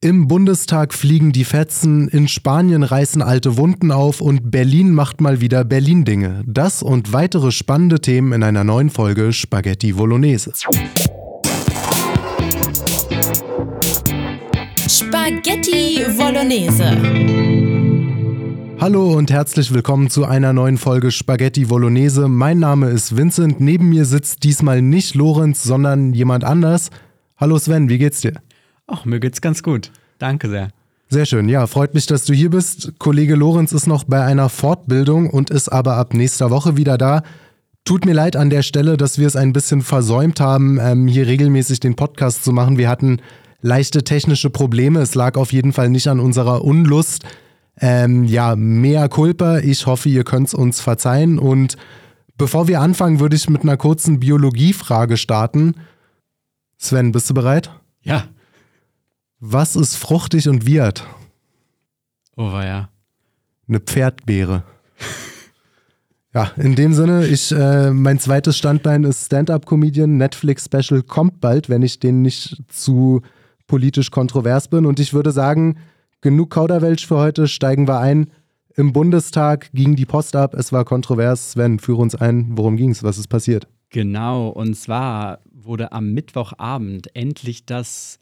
Im Bundestag fliegen die Fetzen, in Spanien reißen alte Wunden auf und Berlin macht mal wieder Berlin-Dinge. Das und weitere spannende Themen in einer neuen Folge Spaghetti Bolognese. Spaghetti Bolognese. Hallo und herzlich willkommen zu einer neuen Folge Spaghetti Bolognese. Mein Name ist Vincent. Neben mir sitzt diesmal nicht Lorenz, sondern jemand anders. Hallo Sven, wie geht's dir? Ach, mir geht's ganz gut. Danke sehr. Sehr schön. Ja, freut mich, dass du hier bist. Kollege Lorenz ist noch bei einer Fortbildung und ist aber ab nächster Woche wieder da. Tut mir leid an der Stelle, dass wir es ein bisschen versäumt haben, ähm, hier regelmäßig den Podcast zu machen. Wir hatten leichte technische Probleme. Es lag auf jeden Fall nicht an unserer Unlust. Ähm, ja, mehr Culpa. Ich hoffe, ihr könnt es uns verzeihen. Und bevor wir anfangen, würde ich mit einer kurzen Biologiefrage starten. Sven, bist du bereit? Ja. Was ist fruchtig und wird? Oh, ja. Eine Pferdbeere. ja, in dem Sinne, ich, äh, mein zweites Standbein ist Stand-Up-Comedian. Netflix-Special kommt bald, wenn ich den nicht zu politisch kontrovers bin. Und ich würde sagen, genug Kauderwelsch für heute, steigen wir ein. Im Bundestag ging die Post ab, es war kontrovers. Sven, führe uns ein, worum ging es, was ist passiert? Genau, und zwar wurde am Mittwochabend endlich das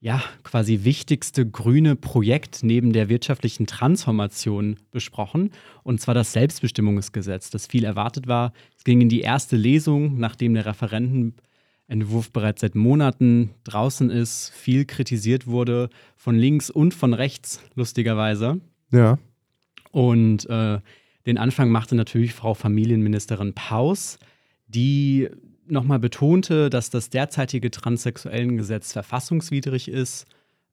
ja, quasi wichtigste grüne Projekt neben der wirtschaftlichen Transformation besprochen, und zwar das Selbstbestimmungsgesetz, das viel erwartet war. Es ging in die erste Lesung, nachdem der Referentenentwurf bereits seit Monaten draußen ist, viel kritisiert wurde, von links und von rechts, lustigerweise. Ja. Und äh, den Anfang machte natürlich Frau Familienministerin Paus, die nochmal betonte, dass das derzeitige Transsexuellengesetz verfassungswidrig ist.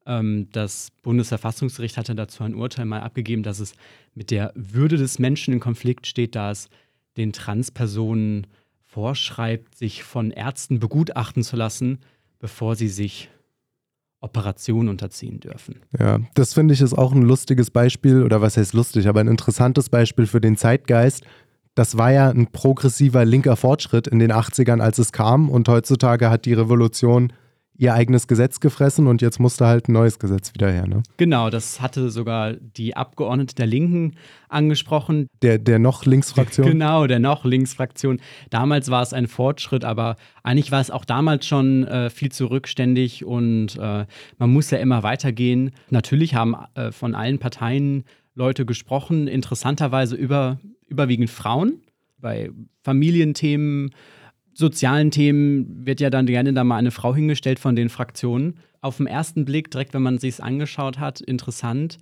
Ähm, das Bundesverfassungsgericht hatte dazu ein Urteil mal abgegeben, dass es mit der Würde des Menschen in Konflikt steht, da es den Transpersonen vorschreibt, sich von Ärzten begutachten zu lassen, bevor sie sich Operationen unterziehen dürfen. Ja, das finde ich ist auch ein lustiges Beispiel, oder was heißt lustig, aber ein interessantes Beispiel für den Zeitgeist, das war ja ein progressiver linker Fortschritt in den 80ern, als es kam. Und heutzutage hat die Revolution ihr eigenes Gesetz gefressen und jetzt musste halt ein neues Gesetz wieder her. Ne? Genau, das hatte sogar die Abgeordnete der Linken angesprochen. Der, der noch Linksfraktion? Genau, der noch Linksfraktion. Damals war es ein Fortschritt, aber eigentlich war es auch damals schon äh, viel zu rückständig und äh, man muss ja immer weitergehen. Natürlich haben äh, von allen Parteien Leute gesprochen, interessanterweise über, überwiegend Frauen. Bei Familienthemen, sozialen Themen wird ja dann gerne da mal eine Frau hingestellt von den Fraktionen. Auf den ersten Blick, direkt wenn man sich es angeschaut hat, interessant.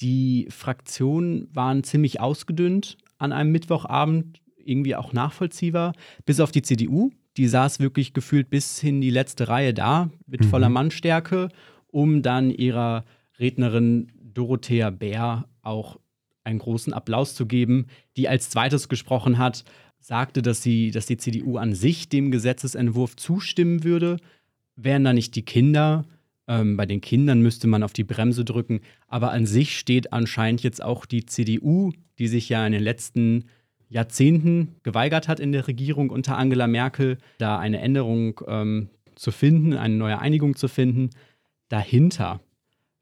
Die Fraktionen waren ziemlich ausgedünnt an einem Mittwochabend, irgendwie auch nachvollziehbar, bis auf die CDU. Die saß wirklich gefühlt bis hin die letzte Reihe da, mit mhm. voller Mannstärke, um dann ihrer Rednerin Dorothea Bär auch einen großen Applaus zu geben, die als zweites gesprochen hat, sagte, dass, sie, dass die CDU an sich dem Gesetzesentwurf zustimmen würde. Wären da nicht die Kinder? Ähm, bei den Kindern müsste man auf die Bremse drücken. Aber an sich steht anscheinend jetzt auch die CDU, die sich ja in den letzten Jahrzehnten geweigert hat in der Regierung unter Angela Merkel, da eine Änderung ähm, zu finden, eine neue Einigung zu finden, dahinter,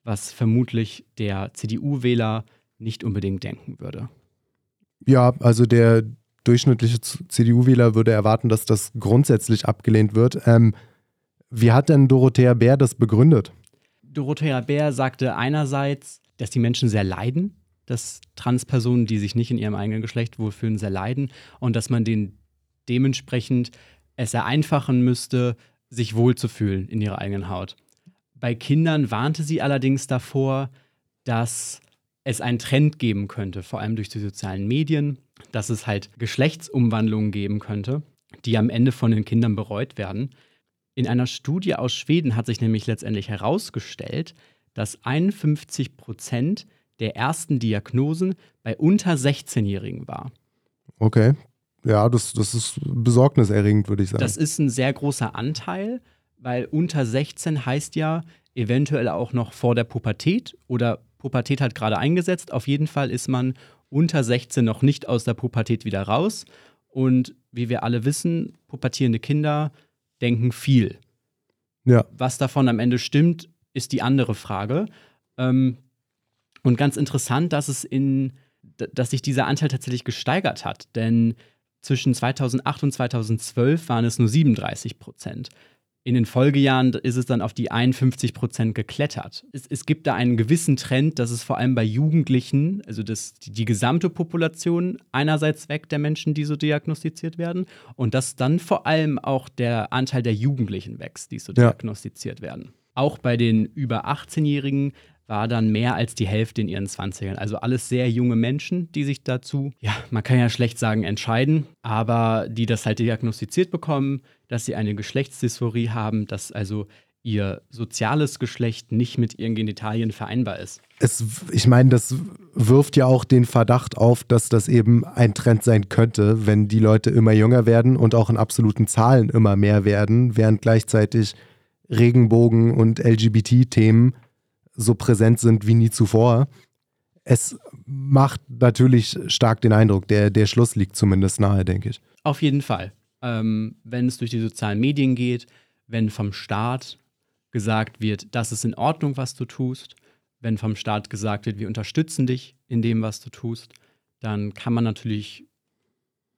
was vermutlich der CDU-Wähler nicht unbedingt denken würde. Ja, also der durchschnittliche CDU-Wähler würde erwarten, dass das grundsätzlich abgelehnt wird. Ähm, wie hat denn Dorothea Bär das begründet? Dorothea Bär sagte einerseits, dass die Menschen sehr leiden, dass Transpersonen, die sich nicht in ihrem eigenen Geschlecht wohlfühlen, sehr leiden und dass man denen dementsprechend es vereinfachen müsste, sich wohlzufühlen in ihrer eigenen Haut. Bei Kindern warnte sie allerdings davor, dass es einen Trend geben könnte, vor allem durch die sozialen Medien, dass es halt Geschlechtsumwandlungen geben könnte, die am Ende von den Kindern bereut werden. In einer Studie aus Schweden hat sich nämlich letztendlich herausgestellt, dass 51 Prozent der ersten Diagnosen bei unter 16-Jährigen war. Okay. Ja, das, das ist besorgniserregend, würde ich sagen. Das ist ein sehr großer Anteil, weil unter 16 heißt ja eventuell auch noch vor der Pubertät oder Pubertät hat gerade eingesetzt. Auf jeden Fall ist man unter 16 noch nicht aus der Pubertät wieder raus. Und wie wir alle wissen, pubertierende Kinder denken viel. Ja. Was davon am Ende stimmt, ist die andere Frage. Ähm, und ganz interessant, dass es in, dass sich dieser Anteil tatsächlich gesteigert hat, denn zwischen 2008 und 2012 waren es nur 37 Prozent. In den Folgejahren ist es dann auf die 51 Prozent geklettert. Es, es, gibt da einen gewissen Trend, dass es vor allem bei Jugendlichen, also das, die, gesamte Population einerseits weg der Menschen, die so diagnostiziert werden, und dass dann vor allem auch der Anteil der Jugendlichen wächst, die so ja. diagnostiziert werden. Auch bei den über 18-Jährigen war dann mehr als die Hälfte in ihren 20ern. Also alles sehr junge Menschen, die sich dazu, ja, man kann ja schlecht sagen, entscheiden, aber die das halt diagnostiziert bekommen, dass sie eine Geschlechtsdysphorie haben, dass also ihr soziales Geschlecht nicht mit ihren Genitalien vereinbar ist. Es, ich meine, das wirft ja auch den Verdacht auf, dass das eben ein Trend sein könnte, wenn die Leute immer jünger werden und auch in absoluten Zahlen immer mehr werden, während gleichzeitig Regenbogen und LGBT-Themen so präsent sind wie nie zuvor. Es macht natürlich stark den Eindruck, der, der Schluss liegt zumindest nahe, denke ich. Auf jeden Fall. Ähm, wenn es durch die sozialen Medien geht, wenn vom Staat gesagt wird, das ist in Ordnung, was du tust, wenn vom Staat gesagt wird, wir unterstützen dich in dem, was du tust, dann kann man natürlich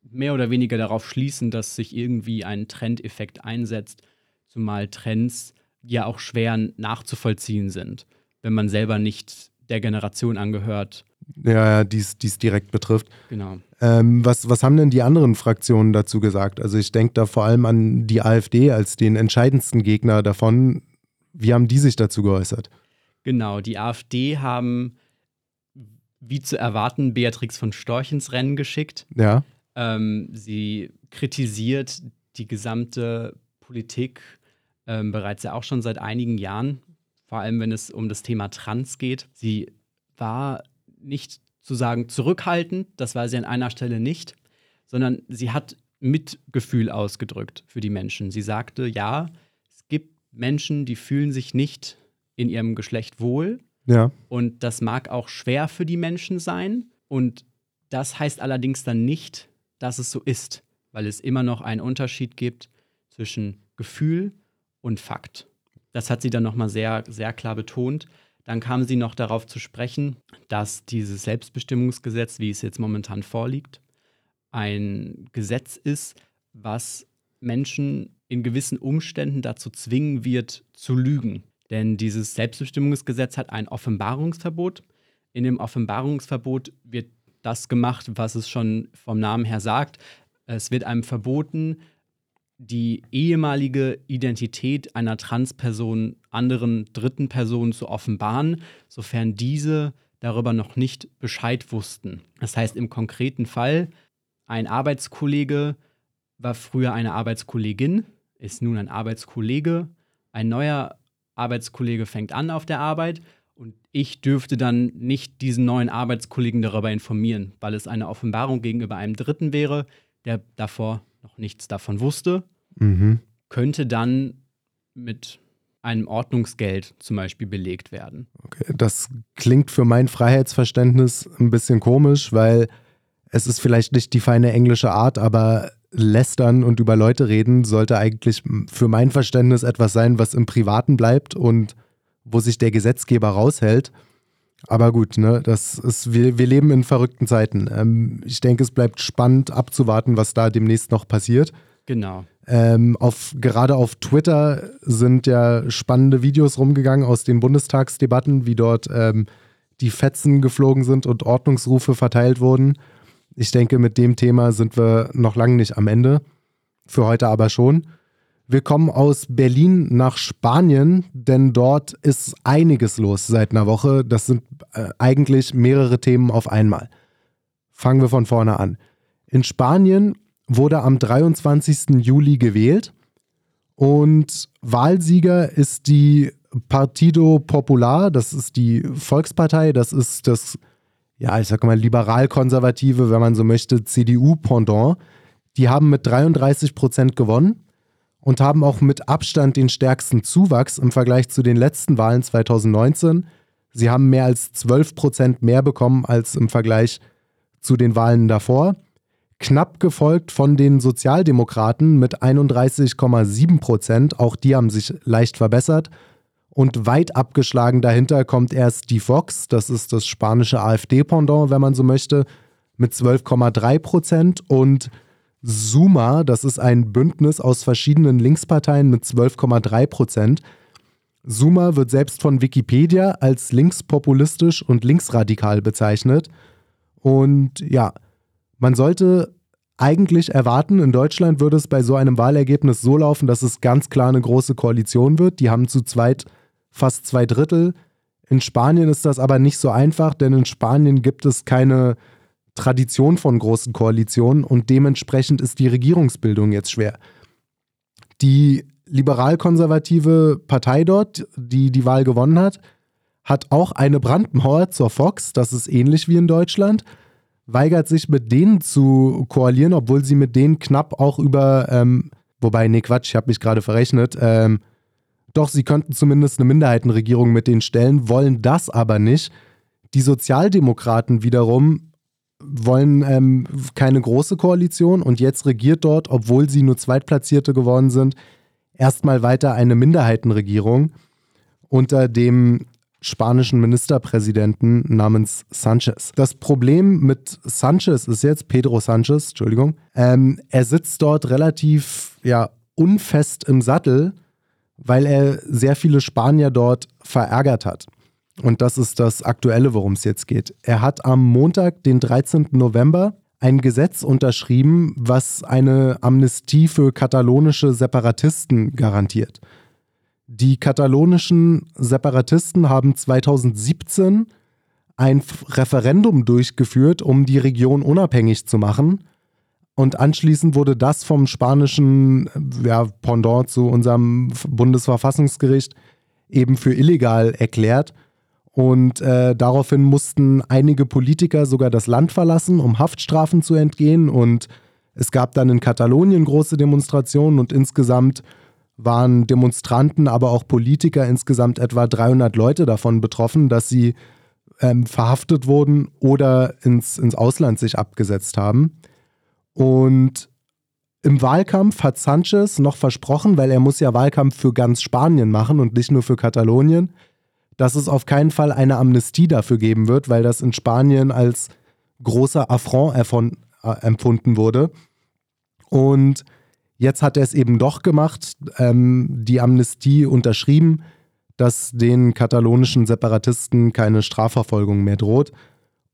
mehr oder weniger darauf schließen, dass sich irgendwie ein Trendeffekt einsetzt, zumal Trends ja auch schwer nachzuvollziehen sind wenn man selber nicht der Generation angehört. Ja, ja, die es direkt betrifft. Genau. Ähm, was, was haben denn die anderen Fraktionen dazu gesagt? Also ich denke da vor allem an die AfD als den entscheidendsten Gegner davon. Wie haben die sich dazu geäußert? Genau, die AfD haben, wie zu erwarten, Beatrix von Storch ins Rennen geschickt. Ja. Ähm, sie kritisiert die gesamte Politik ähm, bereits ja auch schon seit einigen Jahren vor allem wenn es um das Thema Trans geht. Sie war nicht zu sagen zurückhaltend, das war sie an einer Stelle nicht, sondern sie hat Mitgefühl ausgedrückt für die Menschen. Sie sagte, ja, es gibt Menschen, die fühlen sich nicht in ihrem Geschlecht wohl. Ja. Und das mag auch schwer für die Menschen sein. Und das heißt allerdings dann nicht, dass es so ist, weil es immer noch einen Unterschied gibt zwischen Gefühl und Fakt. Das hat sie dann nochmal sehr, sehr klar betont. Dann kam sie noch darauf zu sprechen, dass dieses Selbstbestimmungsgesetz, wie es jetzt momentan vorliegt, ein Gesetz ist, was Menschen in gewissen Umständen dazu zwingen wird, zu lügen. Denn dieses Selbstbestimmungsgesetz hat ein Offenbarungsverbot. In dem Offenbarungsverbot wird das gemacht, was es schon vom Namen her sagt. Es wird einem verboten, die ehemalige Identität einer Transperson anderen dritten Personen zu offenbaren, sofern diese darüber noch nicht Bescheid wussten. Das heißt im konkreten Fall, ein Arbeitskollege war früher eine Arbeitskollegin, ist nun ein Arbeitskollege, ein neuer Arbeitskollege fängt an auf der Arbeit und ich dürfte dann nicht diesen neuen Arbeitskollegen darüber informieren, weil es eine Offenbarung gegenüber einem Dritten wäre, der davor noch nichts davon wusste, mhm. könnte dann mit einem Ordnungsgeld zum Beispiel belegt werden. Okay, das klingt für mein Freiheitsverständnis ein bisschen komisch, weil es ist vielleicht nicht die feine englische Art, aber lästern und über Leute reden sollte eigentlich für mein Verständnis etwas sein, was im Privaten bleibt und wo sich der Gesetzgeber raushält. Aber gut, ne, das ist, wir, wir leben in verrückten Zeiten. Ähm, ich denke, es bleibt spannend abzuwarten, was da demnächst noch passiert. Genau. Ähm, auf, gerade auf Twitter sind ja spannende Videos rumgegangen aus den Bundestagsdebatten, wie dort ähm, die Fetzen geflogen sind und Ordnungsrufe verteilt wurden. Ich denke, mit dem Thema sind wir noch lange nicht am Ende. Für heute aber schon. Wir kommen aus Berlin nach Spanien, denn dort ist einiges los seit einer Woche. Das sind äh, eigentlich mehrere Themen auf einmal. Fangen wir von vorne an. In Spanien wurde am 23. Juli gewählt und Wahlsieger ist die Partido Popular, das ist die Volkspartei, das ist das, ja, ich sag mal, liberal-konservative, wenn man so möchte, CDU-Pendant. Die haben mit 33 Prozent gewonnen und haben auch mit Abstand den stärksten Zuwachs im Vergleich zu den letzten Wahlen 2019. Sie haben mehr als 12 Prozent mehr bekommen als im Vergleich zu den Wahlen davor knapp gefolgt von den Sozialdemokraten mit 31,7 Prozent. Auch die haben sich leicht verbessert. Und weit abgeschlagen dahinter kommt erst die Vox, das ist das spanische AfD-Pendant, wenn man so möchte, mit 12,3 Prozent. Und Suma, das ist ein Bündnis aus verschiedenen Linksparteien mit 12,3 Prozent. Suma wird selbst von Wikipedia als linkspopulistisch und linksradikal bezeichnet. Und ja, man sollte eigentlich erwarten, in Deutschland würde es bei so einem Wahlergebnis so laufen, dass es ganz klar eine große Koalition wird. Die haben zu zweit fast zwei Drittel. In Spanien ist das aber nicht so einfach, denn in Spanien gibt es keine Tradition von großen Koalitionen und dementsprechend ist die Regierungsbildung jetzt schwer. Die liberal-konservative Partei dort, die die Wahl gewonnen hat, hat auch eine Brandmauer zur Fox, das ist ähnlich wie in Deutschland, weigert sich mit denen zu koalieren, obwohl sie mit denen knapp auch über, ähm, wobei, nee, Quatsch, ich habe mich gerade verrechnet, ähm, doch, sie könnten zumindest eine Minderheitenregierung mit denen stellen, wollen das aber nicht. Die Sozialdemokraten wiederum wollen ähm, keine große Koalition und jetzt regiert dort, obwohl sie nur Zweitplatzierte geworden sind, erstmal weiter eine Minderheitenregierung unter dem spanischen Ministerpräsidenten namens Sanchez. Das Problem mit Sanchez ist jetzt, Pedro Sanchez, Entschuldigung, ähm, er sitzt dort relativ ja, unfest im Sattel weil er sehr viele Spanier dort verärgert hat. Und das ist das Aktuelle, worum es jetzt geht. Er hat am Montag, den 13. November, ein Gesetz unterschrieben, was eine Amnestie für katalonische Separatisten garantiert. Die katalonischen Separatisten haben 2017 ein Referendum durchgeführt, um die Region unabhängig zu machen. Und anschließend wurde das vom spanischen ja, Pendant zu unserem Bundesverfassungsgericht eben für illegal erklärt. Und äh, daraufhin mussten einige Politiker sogar das Land verlassen, um Haftstrafen zu entgehen. Und es gab dann in Katalonien große Demonstrationen und insgesamt waren Demonstranten, aber auch Politiker insgesamt etwa 300 Leute davon betroffen, dass sie ähm, verhaftet wurden oder ins, ins Ausland sich abgesetzt haben. Und im Wahlkampf hat Sanchez noch versprochen, weil er muss ja Wahlkampf für ganz Spanien machen und nicht nur für Katalonien, dass es auf keinen Fall eine Amnestie dafür geben wird, weil das in Spanien als großer Affront äh, empfunden wurde. Und jetzt hat er es eben doch gemacht, ähm, die Amnestie unterschrieben, dass den katalonischen Separatisten keine Strafverfolgung mehr droht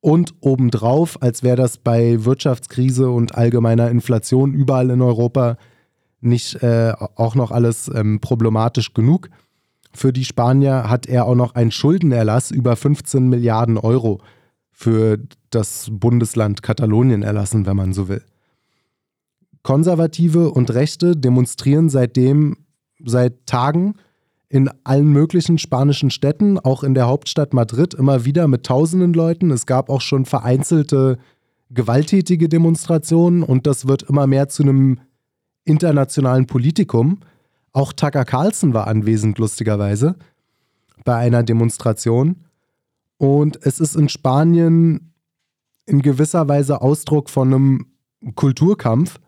und obendrauf, als wäre das bei Wirtschaftskrise und allgemeiner Inflation überall in Europa nicht äh, auch noch alles ähm, problematisch genug. Für die Spanier hat er auch noch einen Schuldenerlass über 15 Milliarden Euro für das Bundesland Katalonien erlassen, wenn man so will. Konservative und Rechte demonstrieren seitdem seit Tagen in allen möglichen spanischen Städten, auch in der Hauptstadt Madrid, immer wieder mit tausenden Leuten. Es gab auch schon vereinzelte gewalttätige Demonstrationen und das wird immer mehr zu einem internationalen Politikum. Auch Tucker Carlson war anwesend, lustigerweise, bei einer Demonstration. Und es ist in Spanien in gewisser Weise Ausdruck von einem Kulturkampf,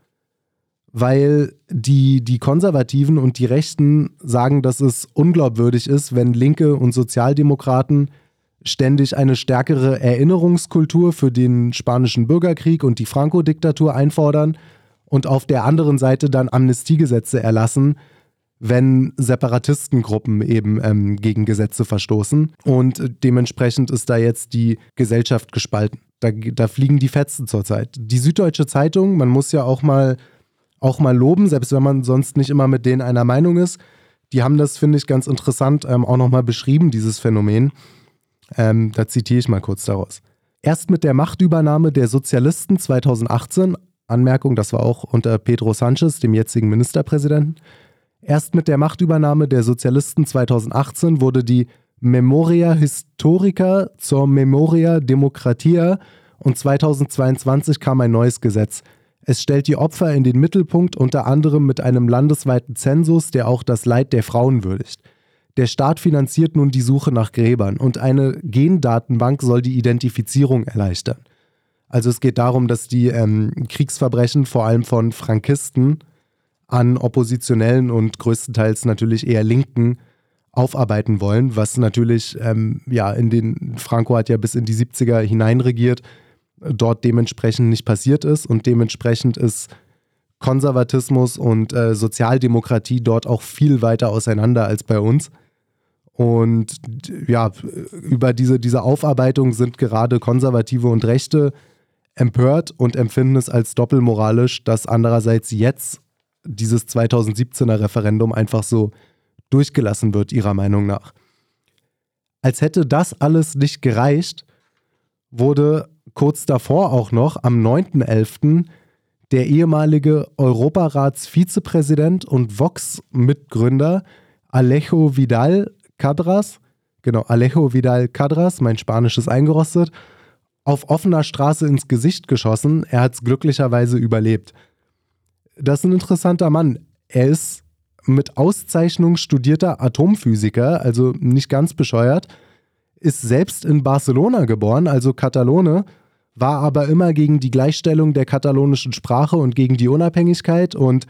weil die, die Konservativen und die Rechten sagen, dass es unglaubwürdig ist, wenn Linke und Sozialdemokraten ständig eine stärkere Erinnerungskultur für den spanischen Bürgerkrieg und die Franco-Diktatur einfordern und auf der anderen Seite dann Amnestiegesetze erlassen, wenn Separatistengruppen eben ähm, gegen Gesetze verstoßen. Und dementsprechend ist da jetzt die Gesellschaft gespalten. Da, da fliegen die Fetzen zurzeit. Die Süddeutsche Zeitung, man muss ja auch mal auch mal loben, selbst wenn man sonst nicht immer mit denen einer Meinung ist. Die haben das, finde ich, ganz interessant ähm, auch nochmal beschrieben, dieses Phänomen. Ähm, da zitiere ich mal kurz daraus. Erst mit der Machtübernahme der Sozialisten 2018, Anmerkung, das war auch unter Pedro Sanchez, dem jetzigen Ministerpräsidenten, erst mit der Machtübernahme der Sozialisten 2018 wurde die Memoria Historica zur Memoria Democratia und 2022 kam ein neues Gesetz. Es stellt die Opfer in den Mittelpunkt, unter anderem mit einem landesweiten Zensus, der auch das Leid der Frauen würdigt. Der Staat finanziert nun die Suche nach Gräbern und eine Gendatenbank soll die Identifizierung erleichtern. Also es geht darum, dass die ähm, Kriegsverbrechen vor allem von Frankisten an Oppositionellen und größtenteils natürlich eher Linken aufarbeiten wollen, was natürlich, ähm, ja, in den, Franco hat ja bis in die 70er hineinregiert, dort dementsprechend nicht passiert ist und dementsprechend ist Konservatismus und äh, Sozialdemokratie dort auch viel weiter auseinander als bei uns. Und ja, über diese, diese Aufarbeitung sind gerade Konservative und Rechte empört und empfinden es als doppelmoralisch, dass andererseits jetzt dieses 2017er Referendum einfach so durchgelassen wird, ihrer Meinung nach. Als hätte das alles nicht gereicht, wurde kurz davor auch noch am 9.11. der ehemalige Europaratsvizepräsident und Vox-Mitgründer Alejo Vidal Cadras, genau, Alejo Vidal Cadras, mein Spanisch ist eingerostet, auf offener Straße ins Gesicht geschossen. Er hat es glücklicherweise überlebt. Das ist ein interessanter Mann. Er ist mit Auszeichnung studierter Atomphysiker, also nicht ganz bescheuert, ist selbst in Barcelona geboren, also Katalone, war aber immer gegen die Gleichstellung der katalonischen Sprache und gegen die Unabhängigkeit und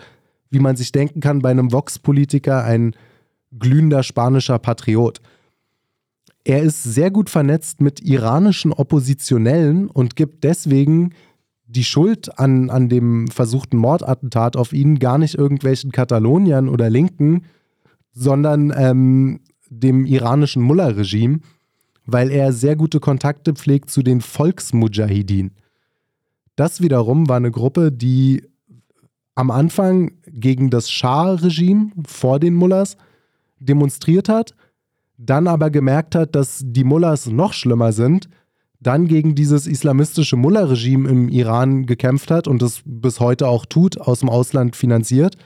wie man sich denken kann, bei einem Vox-Politiker ein glühender spanischer Patriot. Er ist sehr gut vernetzt mit iranischen Oppositionellen und gibt deswegen die Schuld an, an dem versuchten Mordattentat auf ihn gar nicht irgendwelchen Kataloniern oder Linken, sondern ähm, dem iranischen Mullah-Regime, weil er sehr gute Kontakte pflegt zu den Volksmujahideen. Das wiederum war eine Gruppe, die am Anfang gegen das Schah-Regime vor den Mullahs demonstriert hat, dann aber gemerkt hat, dass die Mullahs noch schlimmer sind, dann gegen dieses islamistische Mullah-Regime im Iran gekämpft hat und das bis heute auch tut, aus dem Ausland finanziert.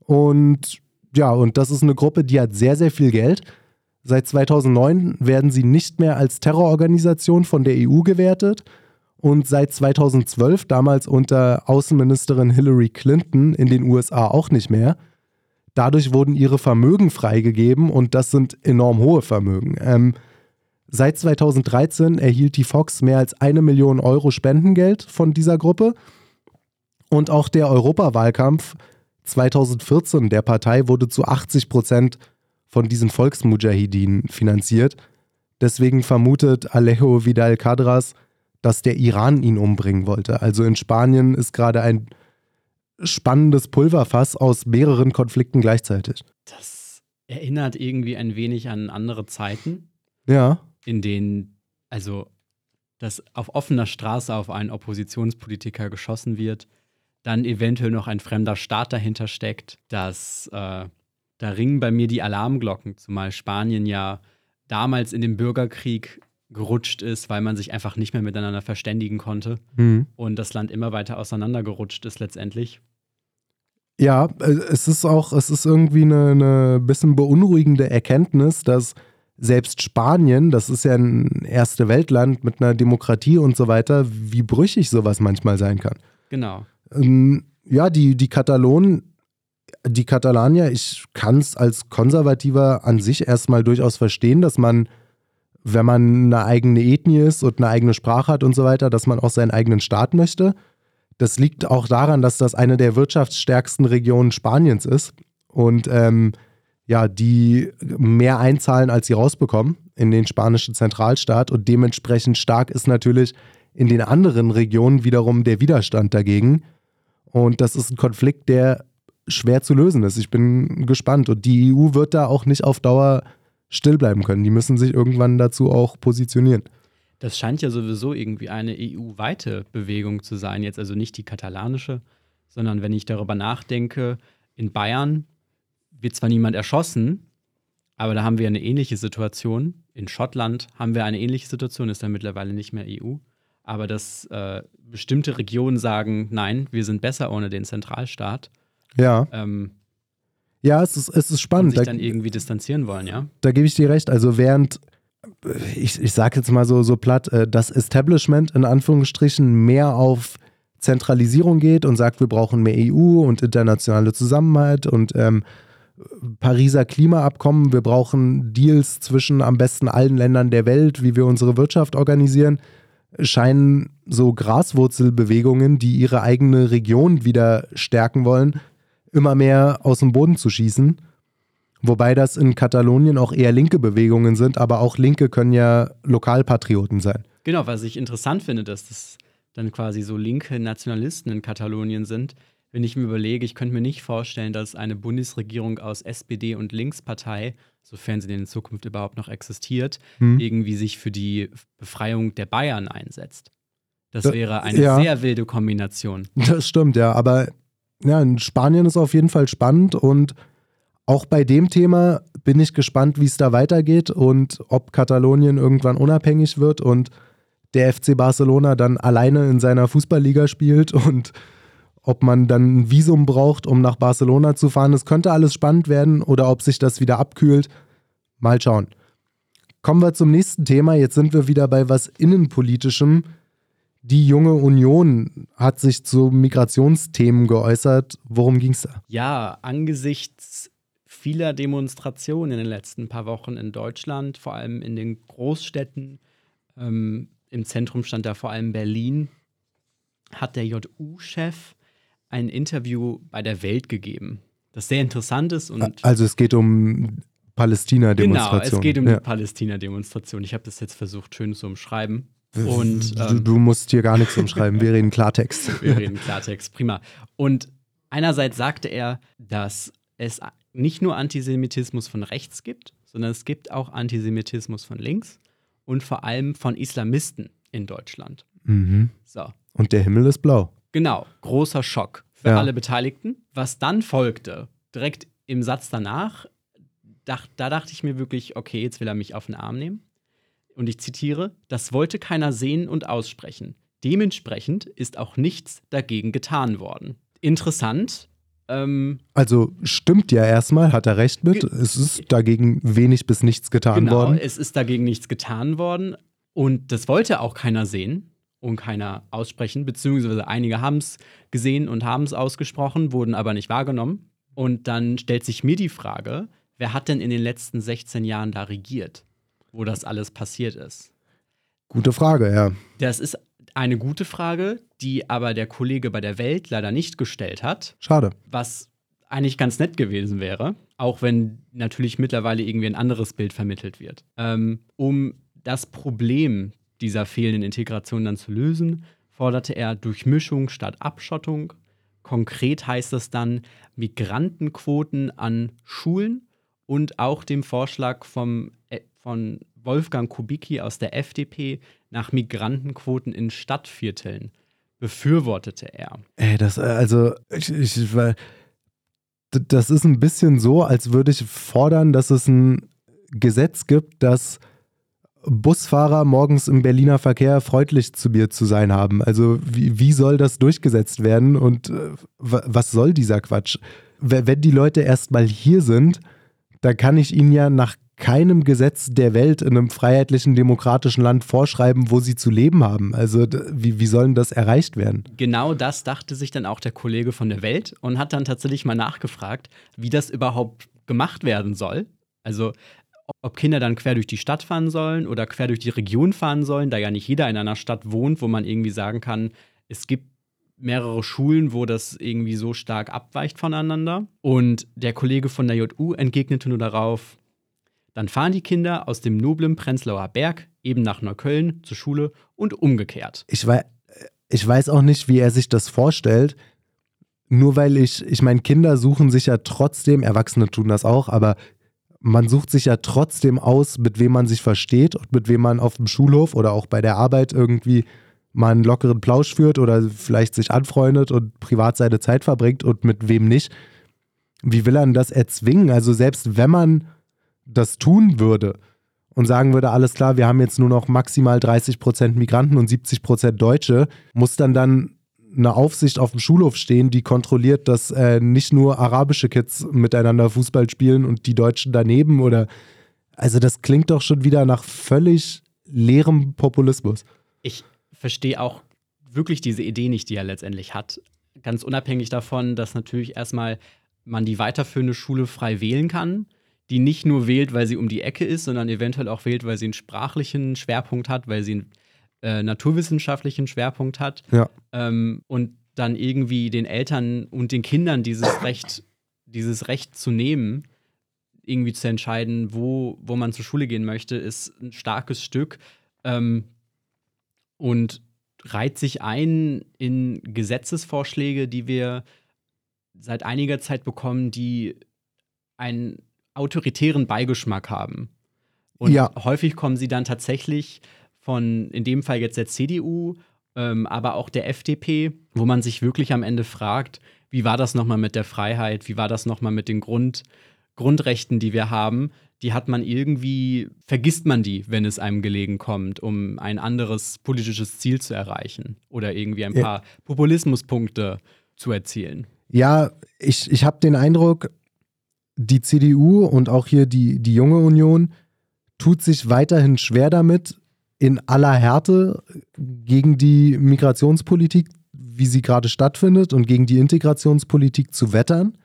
Und ja, und das ist eine Gruppe, die hat sehr, sehr viel Geld. Seit 2009 werden sie nicht mehr als Terrororganisation von der EU gewertet und seit 2012, damals unter Außenministerin Hillary Clinton in den USA auch nicht mehr. Dadurch wurden ihre Vermögen freigegeben und das sind enorm hohe Vermögen. Ähm, seit 2013 erhielt die Fox mehr als eine Million Euro Spendengeld von dieser Gruppe. Und auch der Europawahlkampf 2014 der Partei wurde zu 80 Prozent von diesen Volksmujahideen finanziert. Deswegen vermutet Alejo Vidal Cadras, dass der Iran ihn umbringen wollte. Also in Spanien ist gerade ein spannendes Pulverfass aus mehreren Konflikten gleichzeitig. Das erinnert irgendwie ein wenig an andere Zeiten. Ja. In denen, also, dass auf offener Straße auf einen Oppositionspolitiker geschossen wird, dann eventuell noch ein fremder Staat dahinter steckt, dass äh, da ringen bei mir die Alarmglocken, zumal Spanien ja damals in dem Bürgerkrieg gerutscht ist, weil man sich einfach nicht mehr miteinander verständigen konnte mhm. und das Land immer weiter auseinandergerutscht ist letztendlich. Ja, äh, es ist auch, es ist irgendwie eine, eine bisschen beunruhigende Erkenntnis, dass selbst Spanien, das ist ja ein erste Weltland mit einer Demokratie und so weiter, wie brüchig sowas manchmal sein kann. Genau. Ähm, ja, die, die Katalonen, die Katalanier, ich kann es als Konservativer an sich erstmal durchaus verstehen, dass man, wenn man eine eigene Ethnie ist und eine eigene Sprache hat und so weiter, dass man auch seinen eigenen Staat möchte. Das liegt auch daran, dass das eine der wirtschaftsstärksten Regionen Spaniens ist und ähm, ja, die mehr einzahlen, als sie rausbekommen in den spanischen Zentralstaat und dementsprechend stark ist natürlich in den anderen Regionen wiederum der Widerstand dagegen. Und das ist ein Konflikt, der schwer zu lösen ist. Ich bin gespannt. Und die EU wird da auch nicht auf Dauer still bleiben können. Die müssen sich irgendwann dazu auch positionieren. Das scheint ja sowieso irgendwie eine EU-weite Bewegung zu sein, jetzt also nicht die katalanische, sondern wenn ich darüber nachdenke, in Bayern wird zwar niemand erschossen, aber da haben wir eine ähnliche Situation. In Schottland haben wir eine ähnliche Situation, ist dann mittlerweile nicht mehr EU. Aber dass äh, bestimmte Regionen sagen, nein, wir sind besser ohne den Zentralstaat. Ja. Ähm, ja, es ist, es ist spannend. Und sich dann irgendwie distanzieren wollen, ja. Da gebe ich dir recht. Also während ich, ich sage jetzt mal so, so platt, äh, das Establishment in Anführungsstrichen mehr auf Zentralisierung geht und sagt, wir brauchen mehr EU und internationale Zusammenhalt und ähm, Pariser Klimaabkommen, wir brauchen Deals zwischen am besten allen Ländern der Welt, wie wir unsere Wirtschaft organisieren, scheinen so Graswurzelbewegungen, die ihre eigene Region wieder stärken wollen, immer mehr aus dem Boden zu schießen. Wobei das in Katalonien auch eher linke Bewegungen sind, aber auch Linke können ja Lokalpatrioten sein. Genau, was ich interessant finde, dass das dann quasi so linke Nationalisten in Katalonien sind. Wenn ich mir überlege, ich könnte mir nicht vorstellen, dass eine Bundesregierung aus SPD und Linkspartei, sofern sie denn in Zukunft überhaupt noch existiert, Hm. irgendwie sich für die Befreiung der Bayern einsetzt. Das Da- wäre eine ja. sehr wilde Kombination. Das stimmt, ja. Aber ja, in Spanien ist auf jeden Fall spannend und auch bei dem Thema bin ich gespannt, wie es da weitergeht und ob Katalonien irgendwann unabhängig wird und der FC Barcelona dann alleine in seiner Fußballliga spielt und ob man dann ein Visum braucht, um nach Barcelona zu fahren. Es könnte alles spannend werden oder ob sich das wieder abkühlt. Mal schauen. Kommen wir zum nächsten Thema. Jetzt sind wir wieder bei was Innenpolitischem. Die junge Union hat sich zu Migrationsthemen geäußert. Worum ging es da? Ja, angesichts vieler Demonstrationen in den letzten paar Wochen in Deutschland, vor allem in den Großstädten, ähm, im Zentrum stand da vor allem Berlin, hat der JU-Chef ein Interview bei der Welt gegeben, das sehr interessant ist und Also es geht um Genau, Palästina-Demonstrationen. es geht um ja. die Palästina-Demonstration. Ich habe das jetzt versucht, schön zu umschreiben. Und du, ähm, du musst hier gar nichts umschreiben, wir reden Klartext. wir reden Klartext, prima. Und einerseits sagte er, dass es nicht nur Antisemitismus von rechts gibt, sondern es gibt auch Antisemitismus von links und vor allem von Islamisten in Deutschland. Mhm. So, Und der Himmel ist blau. Genau, großer Schock für Ja. alle Beteiligten. Was dann folgte, direkt im Satz danach, dach, da dachte ich mir wirklich, okay, jetzt will er mich auf den Arm nehmen. Und ich zitiere, das wollte keiner sehen und aussprechen. Dementsprechend ist auch nichts dagegen getan worden. Interessant. Ähm, Also stimmt ja erstmal, hat er recht mit. Es ist dagegen wenig bis nichts getan genau, worden. es ist dagegen nichts getan worden. Und das wollte auch keiner sehen und keiner aussprechen, beziehungsweise einige haben es gesehen und haben es ausgesprochen, wurden aber nicht wahrgenommen. Und dann stellt sich mir die Frage, wer hat denn in den letzten 16 Jahren da regiert, wo das alles passiert ist? Gute Frage, ja. Das ist eine gute Frage, die aber der Kollege bei der Welt leider nicht gestellt hat, Schade. was eigentlich ganz nett gewesen wäre, auch wenn natürlich mittlerweile irgendwie ein anderes Bild vermittelt wird. Ähm, um das Problem dieser fehlenden Integration dann zu lösen, forderte er Durchmischung statt Abschottung. Konkret heißt es dann Migrantenquoten an Schulen und auch dem Vorschlag vom, äh, von Wolfgang Kubicki aus der FDP nach Migrantenquoten in Stadtvierteln befürwortete er. Ey, das, äh, also, ich, ich, weil, das ist ein bisschen so, als würde ich fordern, dass es ein Gesetz gibt, dass Busfahrer morgens im Berliner Verkehr freundlich zu mir zu sein haben. Also, wie, wie soll das durchgesetzt werden und äh, wa- was soll dieser Quatsch? Wenn die Leute erstmal hier sind, dann kann ich ihnen ja nach keinem Gesetz der Welt in einem freiheitlichen, demokratischen Land vorschreiben, wo sie zu leben haben. Also, wie, wie soll das erreicht werden? Genau das dachte sich dann auch der Kollege von der Welt und hat dann tatsächlich mal nachgefragt, wie das überhaupt gemacht werden soll. Also ob Kinder dann quer durch die Stadt fahren sollen oder quer durch die Region fahren sollen, da ja nicht jeder in einer Stadt wohnt, wo man irgendwie sagen kann, es gibt mehrere Schulen, wo das irgendwie so stark abweicht voneinander. Und der Kollege von der JU entgegnete nur darauf, dann fahren die Kinder aus dem noblen Prenzlauer Berg eben nach Neukölln zur Schule und umgekehrt. ich weiß, ich weiß auch nicht, wie er sich das vorstellt. Nur weil ich, ich meine, Kinder suchen sich ja trotzdem, Erwachsene tun das auch, aber man sucht sich ja trotzdem aus, mit wem man sich versteht und mit wem man auf dem Schulhof oder auch bei der Arbeit irgendwie mal einen lockeren Plausch führt oder vielleicht sich anfreundet und privat seine Zeit verbringt und mit wem nicht. Wie will er denn das erzwingen? Also selbst wenn man das tun würde und sagen würde, alles klar, wir haben jetzt nur noch maximal 30% Migranten und 70% Deutsche, muss dann dann eine Aufsicht auf dem Schulhof stehen, die kontrolliert, dass äh, nicht nur arabische Kids miteinander Fußball spielen und die Deutschen daneben oder also das klingt doch schon wieder nach völlig leerem Populismus. ich verstehe auch wirklich diese Idee nicht, die er letztendlich hat. Ganz unabhängig davon, dass natürlich erstmal man die weiterführende Schule frei wählen kann, die nicht nur wählt, weil sie um die Ecke ist, sondern eventuell auch wählt, weil sie einen sprachlichen Schwerpunkt hat, weil sie einen äh, naturwissenschaftlichen Schwerpunkt hat Ja. ähm, und dann irgendwie den Eltern und den Kindern dieses Recht, dieses Recht zu nehmen, irgendwie zu entscheiden, wo, wo man zur Schule gehen möchte, ist ein starkes Stück ähm, und reiht sich ein in Gesetzesvorschläge, die wir seit einiger Zeit bekommen, die einen autoritären Beigeschmack haben. Und Ja. häufig kommen sie dann tatsächlich von, in dem Fall jetzt der CDU, ähm, aber auch der FDP, wo man sich wirklich am Ende fragt, wie war das nochmal mit der Freiheit, wie war das nochmal mit den Grund, Grundrechten, die wir haben, die hat man irgendwie, vergisst man die, wenn es einem gelegen kommt, um ein anderes politisches Ziel zu erreichen oder irgendwie ein Ja. paar Populismuspunkte zu erzielen. Ja, ich, ich habe den Eindruck, die CDU und auch hier die, die junge Union tut sich weiterhin schwer damit, in aller Härte gegen die Migrationspolitik, wie sie gerade stattfindet, und gegen die Integrationspolitik zu wettern,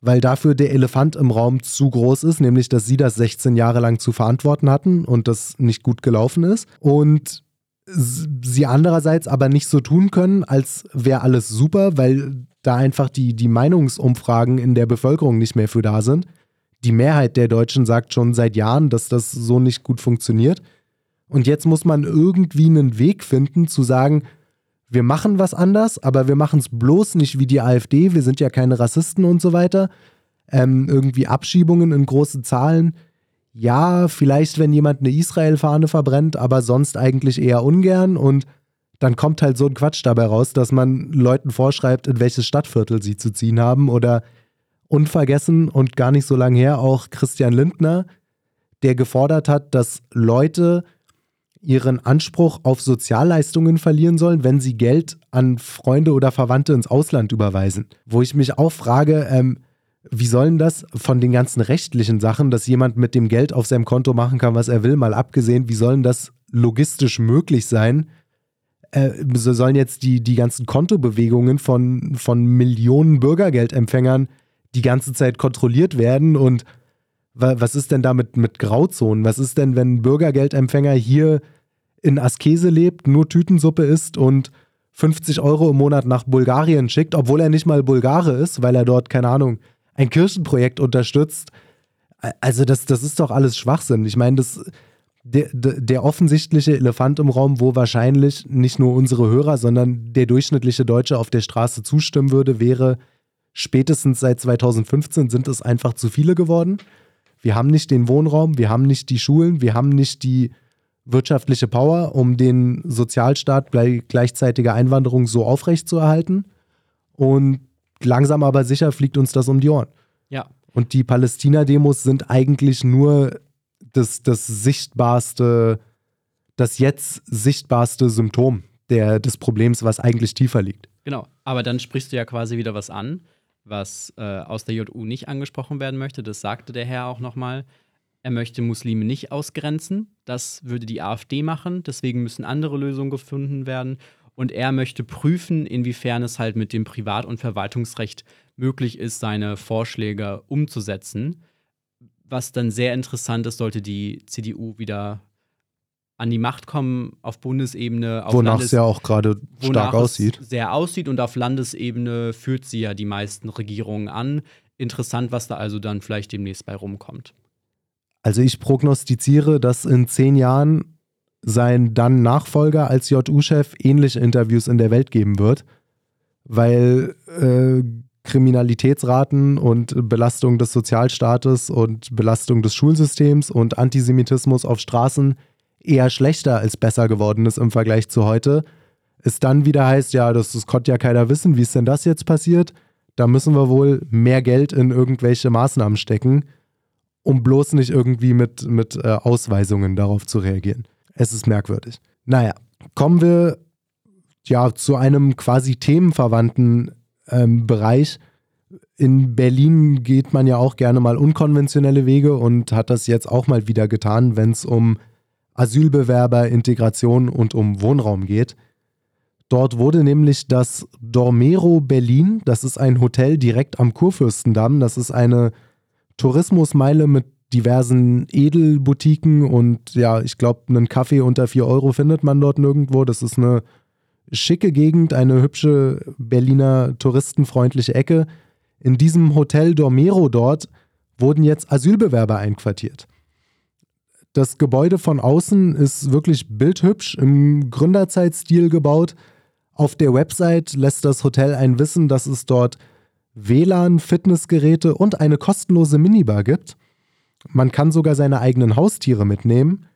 weil dafür der Elefant im Raum zu groß ist, nämlich dass sie das 16 Jahre lang zu verantworten hatten und das nicht gut gelaufen ist. Und sie andererseits aber nicht so tun können, als wäre alles super, weil da einfach die, die Meinungsumfragen in der Bevölkerung nicht mehr für da sind. Die Mehrheit der Deutschen sagt schon seit Jahren, dass das so nicht gut funktioniert. Und jetzt muss man irgendwie einen Weg finden, zu sagen, wir machen was anders, aber wir machen es bloß nicht wie die AfD, wir sind ja keine Rassisten und so weiter. Ähm, irgendwie Abschiebungen in großen Zahlen. Ja, vielleicht, wenn jemand eine Israel-Fahne verbrennt, aber sonst eigentlich eher ungern. Und dann kommt halt so ein Quatsch dabei raus, dass man Leuten vorschreibt, in welches Stadtviertel sie zu ziehen haben. Oder unvergessen und gar nicht so lange her auch Christian Lindner, der gefordert hat, dass Leute ihren Anspruch auf Sozialleistungen verlieren sollen, wenn sie Geld an Freunde oder Verwandte ins Ausland überweisen. Wo ich mich auch frage, ähm, wie sollen das von den ganzen rechtlichen Sachen, dass jemand mit dem Geld auf seinem Konto machen kann, was er will, mal abgesehen, wie sollen das logistisch möglich sein? Äh, so sollen jetzt die, die ganzen Kontobewegungen von, von Millionen Bürgergeldempfängern die ganze Zeit kontrolliert werden und wa- was ist denn da mit, Grauzonen? Was ist denn, wenn Bürgergeldempfänger hier in Askese lebt, nur Tütensuppe isst und 50 Euro im Monat nach Bulgarien schickt, obwohl er nicht mal Bulgare ist, weil er dort, keine Ahnung, ein Kirchenprojekt unterstützt. Also das, das ist doch alles Schwachsinn. Ich meine, das, der, der offensichtliche Elefant im Raum, wo wahrscheinlich nicht nur unsere Hörer, sondern der durchschnittliche Deutsche auf der Straße zustimmen würde, wäre, spätestens seit 2015 sind es einfach zu viele geworden. Wir haben nicht den Wohnraum, wir haben nicht die Schulen, wir haben nicht die wirtschaftliche Power, um den Sozialstaat bei gleichzeitiger Einwanderung so aufrechtzuerhalten. Und langsam aber sicher fliegt uns das um die Ohren. Ja, Und die Palästina-Demos sind eigentlich nur das, das sichtbarste, das jetzt sichtbarste Symptom der, des Problems, was eigentlich tiefer liegt. Genau, aber dann sprichst du ja quasi wieder was an, was äh, aus der JU nicht angesprochen werden möchte. Das sagte der Herr auch nochmal. Er möchte Muslime nicht ausgrenzen. Das würde die AfD machen. Deswegen müssen andere Lösungen gefunden werden. Und er möchte prüfen, inwiefern es halt mit dem Privat- und Verwaltungsrecht möglich ist, seine Vorschläge umzusetzen. Was dann sehr interessant ist, sollte die CDU wieder an die Macht kommen auf Bundesebene. Auf Wonach Landes- es ja auch gerade stark aussieht. Es sehr aussieht und auf Landesebene führt sie ja die meisten Regierungen an. Interessant, was da also dann vielleicht demnächst bei rumkommt. Also ich prognostiziere, dass in zehn Jahren sein dann Nachfolger als JU-Chef ähnliche Interviews in der Welt geben wird, weil äh, Kriminalitätsraten und Belastung des Sozialstaates und Belastung des Schulsystems und Antisemitismus auf Straßen eher schlechter als besser geworden ist im Vergleich zu heute. Es dann wieder heißt, ja, das, das konnte ja keiner wissen, wie ist denn das jetzt passiert? Da müssen wir wohl mehr Geld in irgendwelche Maßnahmen stecken um bloß nicht irgendwie mit, mit äh, Ausweisungen darauf zu reagieren. Es ist merkwürdig. Naja, kommen wir ja zu einem quasi themenverwandten ähm, Bereich. In Berlin geht man ja auch gerne mal unkonventionelle Wege und hat das jetzt auch mal wieder getan, wenn es um Asylbewerber, Integration und um Wohnraum geht. Dort wurde nämlich das Dormero Berlin, das ist ein Hotel direkt am Kurfürstendamm, das ist eine Tourismusmeile mit diversen Edelboutiquen und ja, ich glaube, einen Kaffee unter 4 Euro findet man dort nirgendwo. Das ist eine schicke Gegend, eine hübsche Berliner touristenfreundliche Ecke. In diesem Hotel Dormero dort wurden jetzt Asylbewerber einquartiert. Das Gebäude von außen ist wirklich bildhübsch im Gründerzeitstil gebaut. Auf der Website lässt das Hotel ein wissen, dass es dort WLAN, Fitnessgeräte und eine kostenlose Minibar gibt. Man kann sogar seine eigenen Haustiere mitnehmen.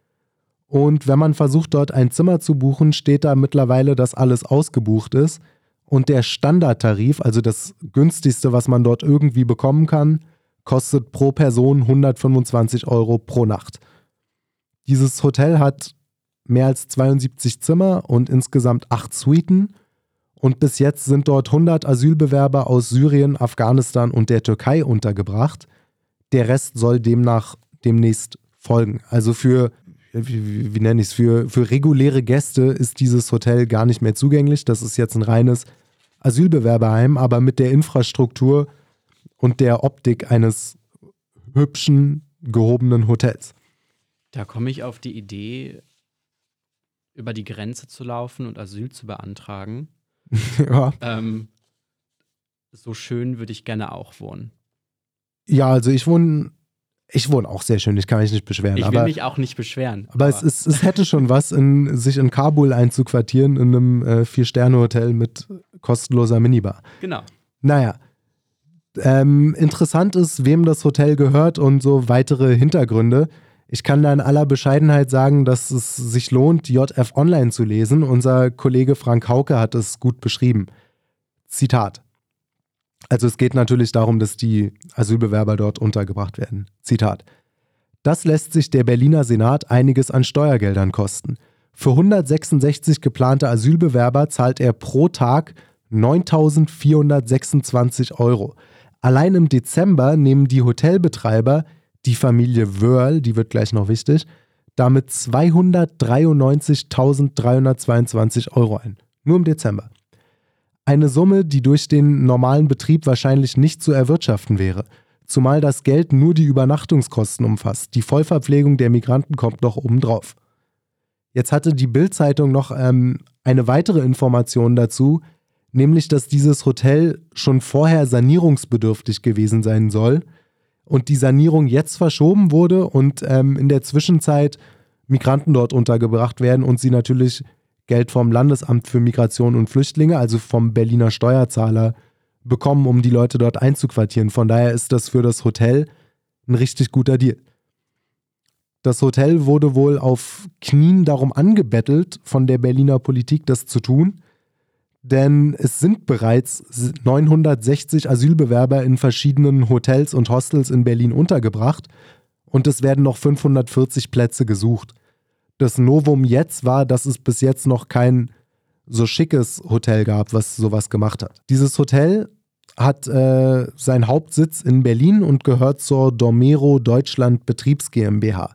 Und wenn man versucht, dort ein Zimmer zu buchen, steht da mittlerweile, dass alles ausgebucht ist. Und der Standardtarif, also das günstigste, was man dort irgendwie bekommen kann, kostet pro Person 125 Euro pro Nacht. Dieses Hotel hat mehr als 72 Zimmer und insgesamt acht Suiten. Und bis jetzt sind dort 100 Asylbewerber aus Syrien, Afghanistan und der Türkei untergebracht. Der Rest soll demnach demnächst folgen. Also für, wie, wie nenne ich es, für, für reguläre Gäste ist dieses Hotel gar nicht mehr zugänglich. Das ist jetzt ein reines Asylbewerberheim, aber mit der Infrastruktur und der Optik eines hübschen, gehobenen Hotels. Da komme ich auf die Idee, über die Grenze zu laufen und Asyl zu beantragen. ja. Ähm, so schön würde ich gerne auch wohnen. Ja, also ich wohne, ich wohne auch sehr schön, ich kann mich nicht beschweren. Ich will aber, mich auch nicht beschweren. aber es, ist, es hätte schon was, in, sich in Kabul einzuquartieren, in einem äh, Vier-Sterne-Hotel mit kostenloser Minibar. Genau. Naja. Ähm, interessant ist, wem das Hotel gehört und so weitere Hintergründe. Ich kann da in aller Bescheidenheit sagen, dass es sich lohnt, JF Online zu lesen. Unser Kollege Frank Hauke hat es gut beschrieben. Zitat. Also es geht natürlich darum, dass die Asylbewerber dort untergebracht werden. Zitat. Das lässt sich der Berliner Senat einiges an Steuergeldern kosten. Für 166 geplante Asylbewerber zahlt er pro Tag 9.426 Euro. Allein im Dezember nehmen die Hotelbetreiber, die Familie Wörl, die wird gleich noch wichtig, damit 293.322 Euro ein. Nur im Dezember. Eine Summe, die durch den normalen Betrieb wahrscheinlich nicht zu erwirtschaften wäre. Zumal das Geld nur die Übernachtungskosten umfasst. Die Vollverpflegung der Migranten kommt noch obendrauf. Jetzt hatte die Bild-Zeitung noch ähm, eine weitere Information dazu, nämlich dass dieses Hotel schon vorher sanierungsbedürftig gewesen sein soll und die Sanierung jetzt verschoben wurde und ähm, in der Zwischenzeit Migranten dort untergebracht werden und sie natürlich Geld vom Landesamt für Migration und Flüchtlinge, also vom Berliner Steuerzahler, bekommen, um die Leute dort einzuquartieren. Von daher ist das für das Hotel ein richtig guter Deal. Das Hotel wurde wohl auf Knien darum angebettelt von der Berliner Politik, das zu tun, denn es sind bereits 960 Asylbewerber in verschiedenen Hotels und Hostels in Berlin untergebracht und es werden noch 540 Plätze gesucht. Das Novum jetzt war, dass es bis jetzt noch kein so schickes Hotel gab, was sowas gemacht hat. Dieses Hotel hat äh, seinen Hauptsitz in Berlin und gehört zur Dormero Deutschland Betriebs GmbH.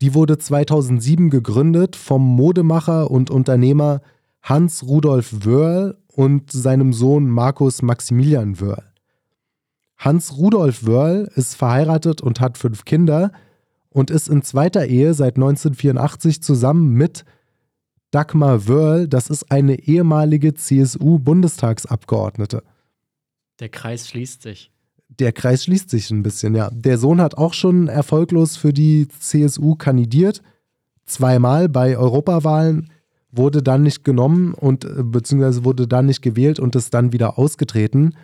Die wurde 2007 gegründet vom Modemacher und Unternehmer Hans Rudolf Wörl und seinem Sohn Markus Maximilian Wörl. Hans Rudolf Wörl ist verheiratet und hat fünf Kinder und ist in zweiter Ehe seit 1984 zusammen mit Dagmar Wörl, das ist eine ehemalige CSU-Bundestagsabgeordnete. Der Kreis schließt sich. Der Kreis schließt sich ein bisschen, ja. Der Sohn hat auch schon erfolglos für die CSU kandidiert, zweimal bei Europawahlen, wurde dann nicht genommen und äh, beziehungsweise wurde dann nicht gewählt und ist dann wieder ausgetreten,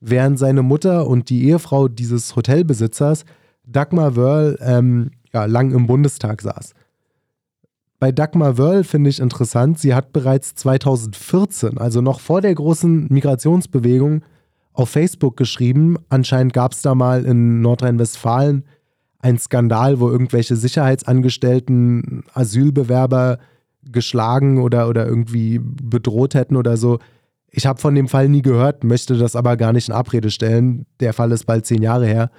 während seine Mutter und die Ehefrau dieses Hotelbesitzers, Dagmar Wörl, ähm, ja, lang im Bundestag saß. Bei Dagmar Wörl finde ich interessant, sie hat bereits 2014, also noch vor der großen Migrationsbewegung, auf Facebook geschrieben, anscheinend gab es da mal in Nordrhein-Westfalen einen Skandal, wo irgendwelche Sicherheitsangestellten Asylbewerber geschlagen oder, oder irgendwie bedroht hätten oder so. Ich habe von dem Fall nie gehört, möchte das aber gar nicht in Abrede stellen. Der Fall ist bald zehn Jahre her.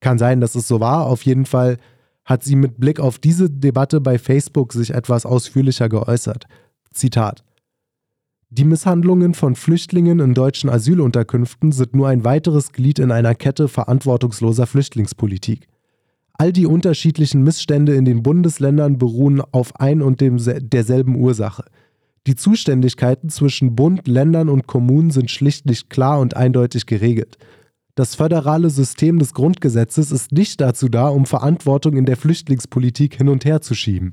Kann sein, dass es so war. Auf jeden Fall hat sie mit Blick auf diese Debatte bei Facebook sich etwas ausführlicher geäußert. Zitat. Die Misshandlungen von Flüchtlingen in deutschen Asylunterkünften sind nur ein weiteres Glied in einer Kette verantwortungsloser Flüchtlingspolitik. All die unterschiedlichen Missstände in den Bundesländern beruhen auf ein und dem, derselben Ursache. Die Zuständigkeiten zwischen Bund, Ländern und Kommunen sind schlicht nicht klar und eindeutig geregelt. Das föderale System des Grundgesetzes ist nicht dazu da, um Verantwortung in der Flüchtlingspolitik hin und her zu schieben.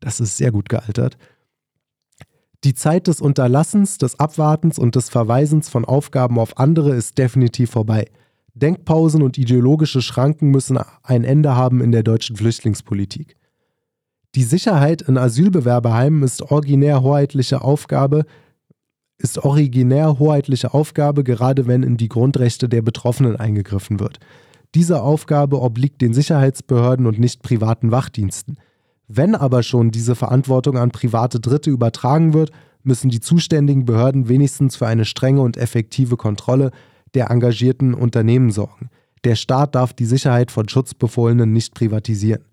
Das ist sehr gut gealtert. Die Zeit des Unterlassens, des Abwartens und des Verweisens von Aufgaben auf andere ist definitiv vorbei. Denkpausen und ideologische Schranken müssen ein Ende haben in der deutschen Flüchtlingspolitik. Die Sicherheit in Asylbewerberheimen ist originär hoheitliche Aufgabe, ist originär hoheitliche Aufgabe, gerade wenn in die Grundrechte der Betroffenen eingegriffen wird. Diese Aufgabe obliegt den Sicherheitsbehörden und nicht privaten Wachdiensten. Wenn aber schon diese Verantwortung an private Dritte übertragen wird, müssen die zuständigen Behörden wenigstens für eine strenge und effektive Kontrolle der engagierten Unternehmen sorgen. Der Staat darf die Sicherheit von Schutzbefohlenen nicht privatisieren.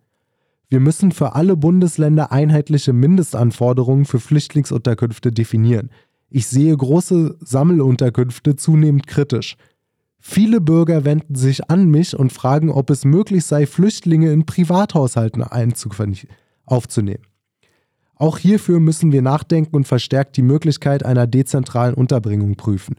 Wir müssen für alle Bundesländer einheitliche Mindestanforderungen für Flüchtlingsunterkünfte definieren. Ich sehe große Sammelunterkünfte zunehmend kritisch. Viele Bürger wenden sich an mich und fragen, ob es möglich sei, Flüchtlinge in Privathaushalten aufzunehmen. Auch hierfür müssen wir nachdenken und verstärkt die Möglichkeit einer dezentralen Unterbringung prüfen.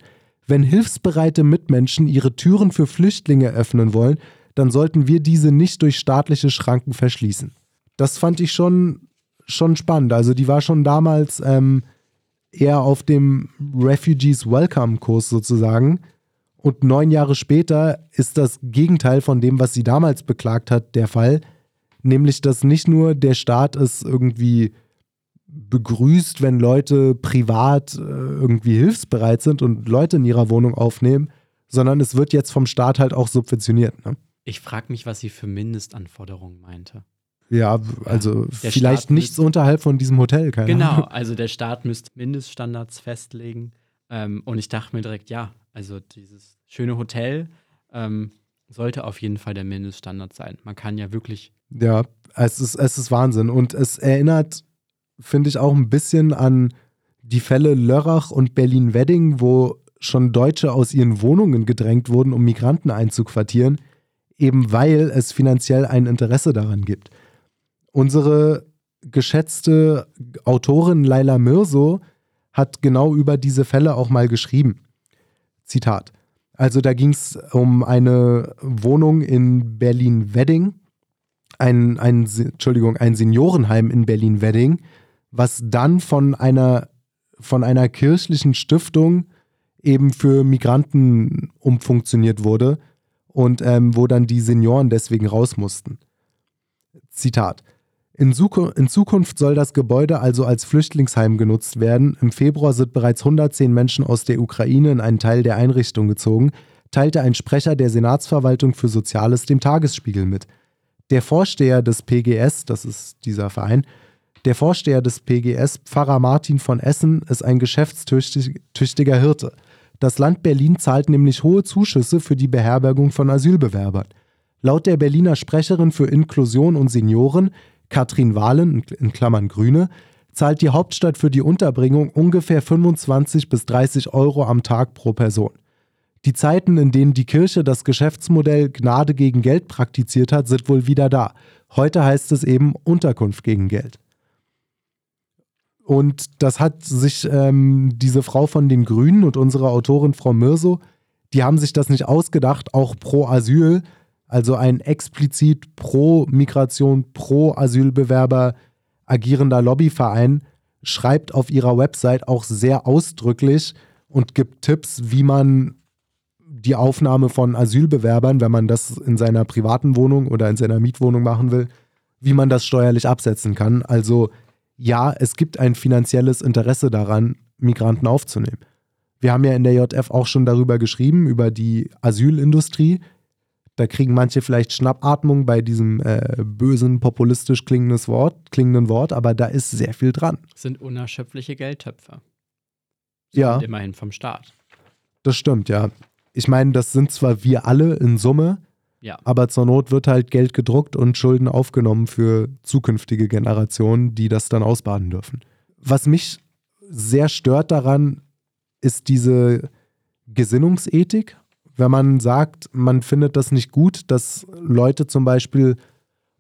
Wenn hilfsbereite Mitmenschen ihre Türen für Flüchtlinge öffnen wollen, dann sollten wir diese nicht durch staatliche Schranken verschließen. Das fand ich schon, schon spannend. Also die war schon damals ähm, eher auf dem Refugees Welcome-Kurs sozusagen. Und neun Jahre später ist das Gegenteil von dem, was sie damals beklagt hat, der Fall. Nämlich, dass nicht nur der Staat es irgendwie begrüßt, wenn Leute privat äh, irgendwie hilfsbereit sind und Leute in ihrer Wohnung aufnehmen, sondern es wird jetzt vom Staat halt auch subventioniert. Ne? Ich frage mich, was sie für Mindestanforderungen meinte. Ja, also ja, vielleicht Staat nichts unterhalb von diesem Hotel, keine Genau, Ahnung. also der Staat müsste Mindeststandards festlegen. Ähm, und ich dachte mir direkt, ja, also dieses schöne Hotel ähm, sollte auf jeden Fall der Mindeststandard sein. Man kann ja wirklich. Ja, es ist, es ist Wahnsinn. Und es erinnert, finde ich, auch ein bisschen an die Fälle Lörrach und Berlin-Wedding, wo schon Deutsche aus ihren Wohnungen gedrängt wurden, um Migranten einzuquartieren, eben weil es finanziell ein Interesse daran gibt. Unsere geschätzte Autorin Laila Mirso hat genau über diese Fälle auch mal geschrieben. Zitat. Also da ging es um eine Wohnung in Berlin-Wedding, ein, ein, Entschuldigung, ein Seniorenheim in Berlin-Wedding, was dann von einer, von einer kirchlichen Stiftung eben für Migranten umfunktioniert wurde und ähm, wo dann die Senioren deswegen raus mussten. Zitat. In, Zukunft soll das Gebäude also als Flüchtlingsheim genutzt werden. Im Februar sind bereits 110 Menschen aus der Ukraine in einen Teil der Einrichtung gezogen, teilte ein Sprecher der Senatsverwaltung für Soziales dem Tagesspiegel mit. Der Vorsteher des PGS, das ist dieser Verein, der Vorsteher des PGS, Pfarrer Martin von Essen, ist ein geschäftstüchtiger Hirte. Das Land Berlin zahlt nämlich hohe Zuschüsse für die Beherbergung von Asylbewerbern. Laut der Berliner Sprecherin für Inklusion und Senioren Katrin Wahlen, in Klammern Grüne, zahlt die Hauptstadt für die Unterbringung ungefähr 25 bis 30 Euro am Tag pro Person. Die Zeiten, in denen die Kirche das Geschäftsmodell Gnade gegen Geld praktiziert hat, sind wohl wieder da. Heute heißt es eben Unterkunft gegen Geld. Und das hat sich ähm, diese Frau von den Grünen und unsere Autorin Frau Mirso, die haben sich das nicht ausgedacht, auch pro Asyl, also ein explizit pro Migration, pro Asylbewerber agierender Lobbyverein, schreibt auf ihrer Website auch sehr ausdrücklich und gibt Tipps, wie man die Aufnahme von Asylbewerbern, wenn man das in seiner privaten Wohnung oder in seiner Mietwohnung machen will, wie man das steuerlich absetzen kann. Also ja, es gibt ein finanzielles Interesse daran, Migranten aufzunehmen. Wir haben ja in der JF auch schon darüber geschrieben, über die Asylindustrie, da kriegen manche vielleicht Schnappatmung bei diesem äh, bösen, populistisch klingendes Wort, klingenden Wort, aber da ist sehr viel dran. Das sind unerschöpfliche Geldtöpfe. Sie ja. immerhin vom Staat. Das stimmt, ja. Ich meine, das sind zwar wir alle in Summe, ja. aber zur Not wird halt Geld gedruckt und Schulden aufgenommen für zukünftige Generationen, die das dann ausbaden dürfen. Was mich sehr stört daran, ist diese Gesinnungsethik wenn man sagt, man findet das nicht gut, dass Leute zum Beispiel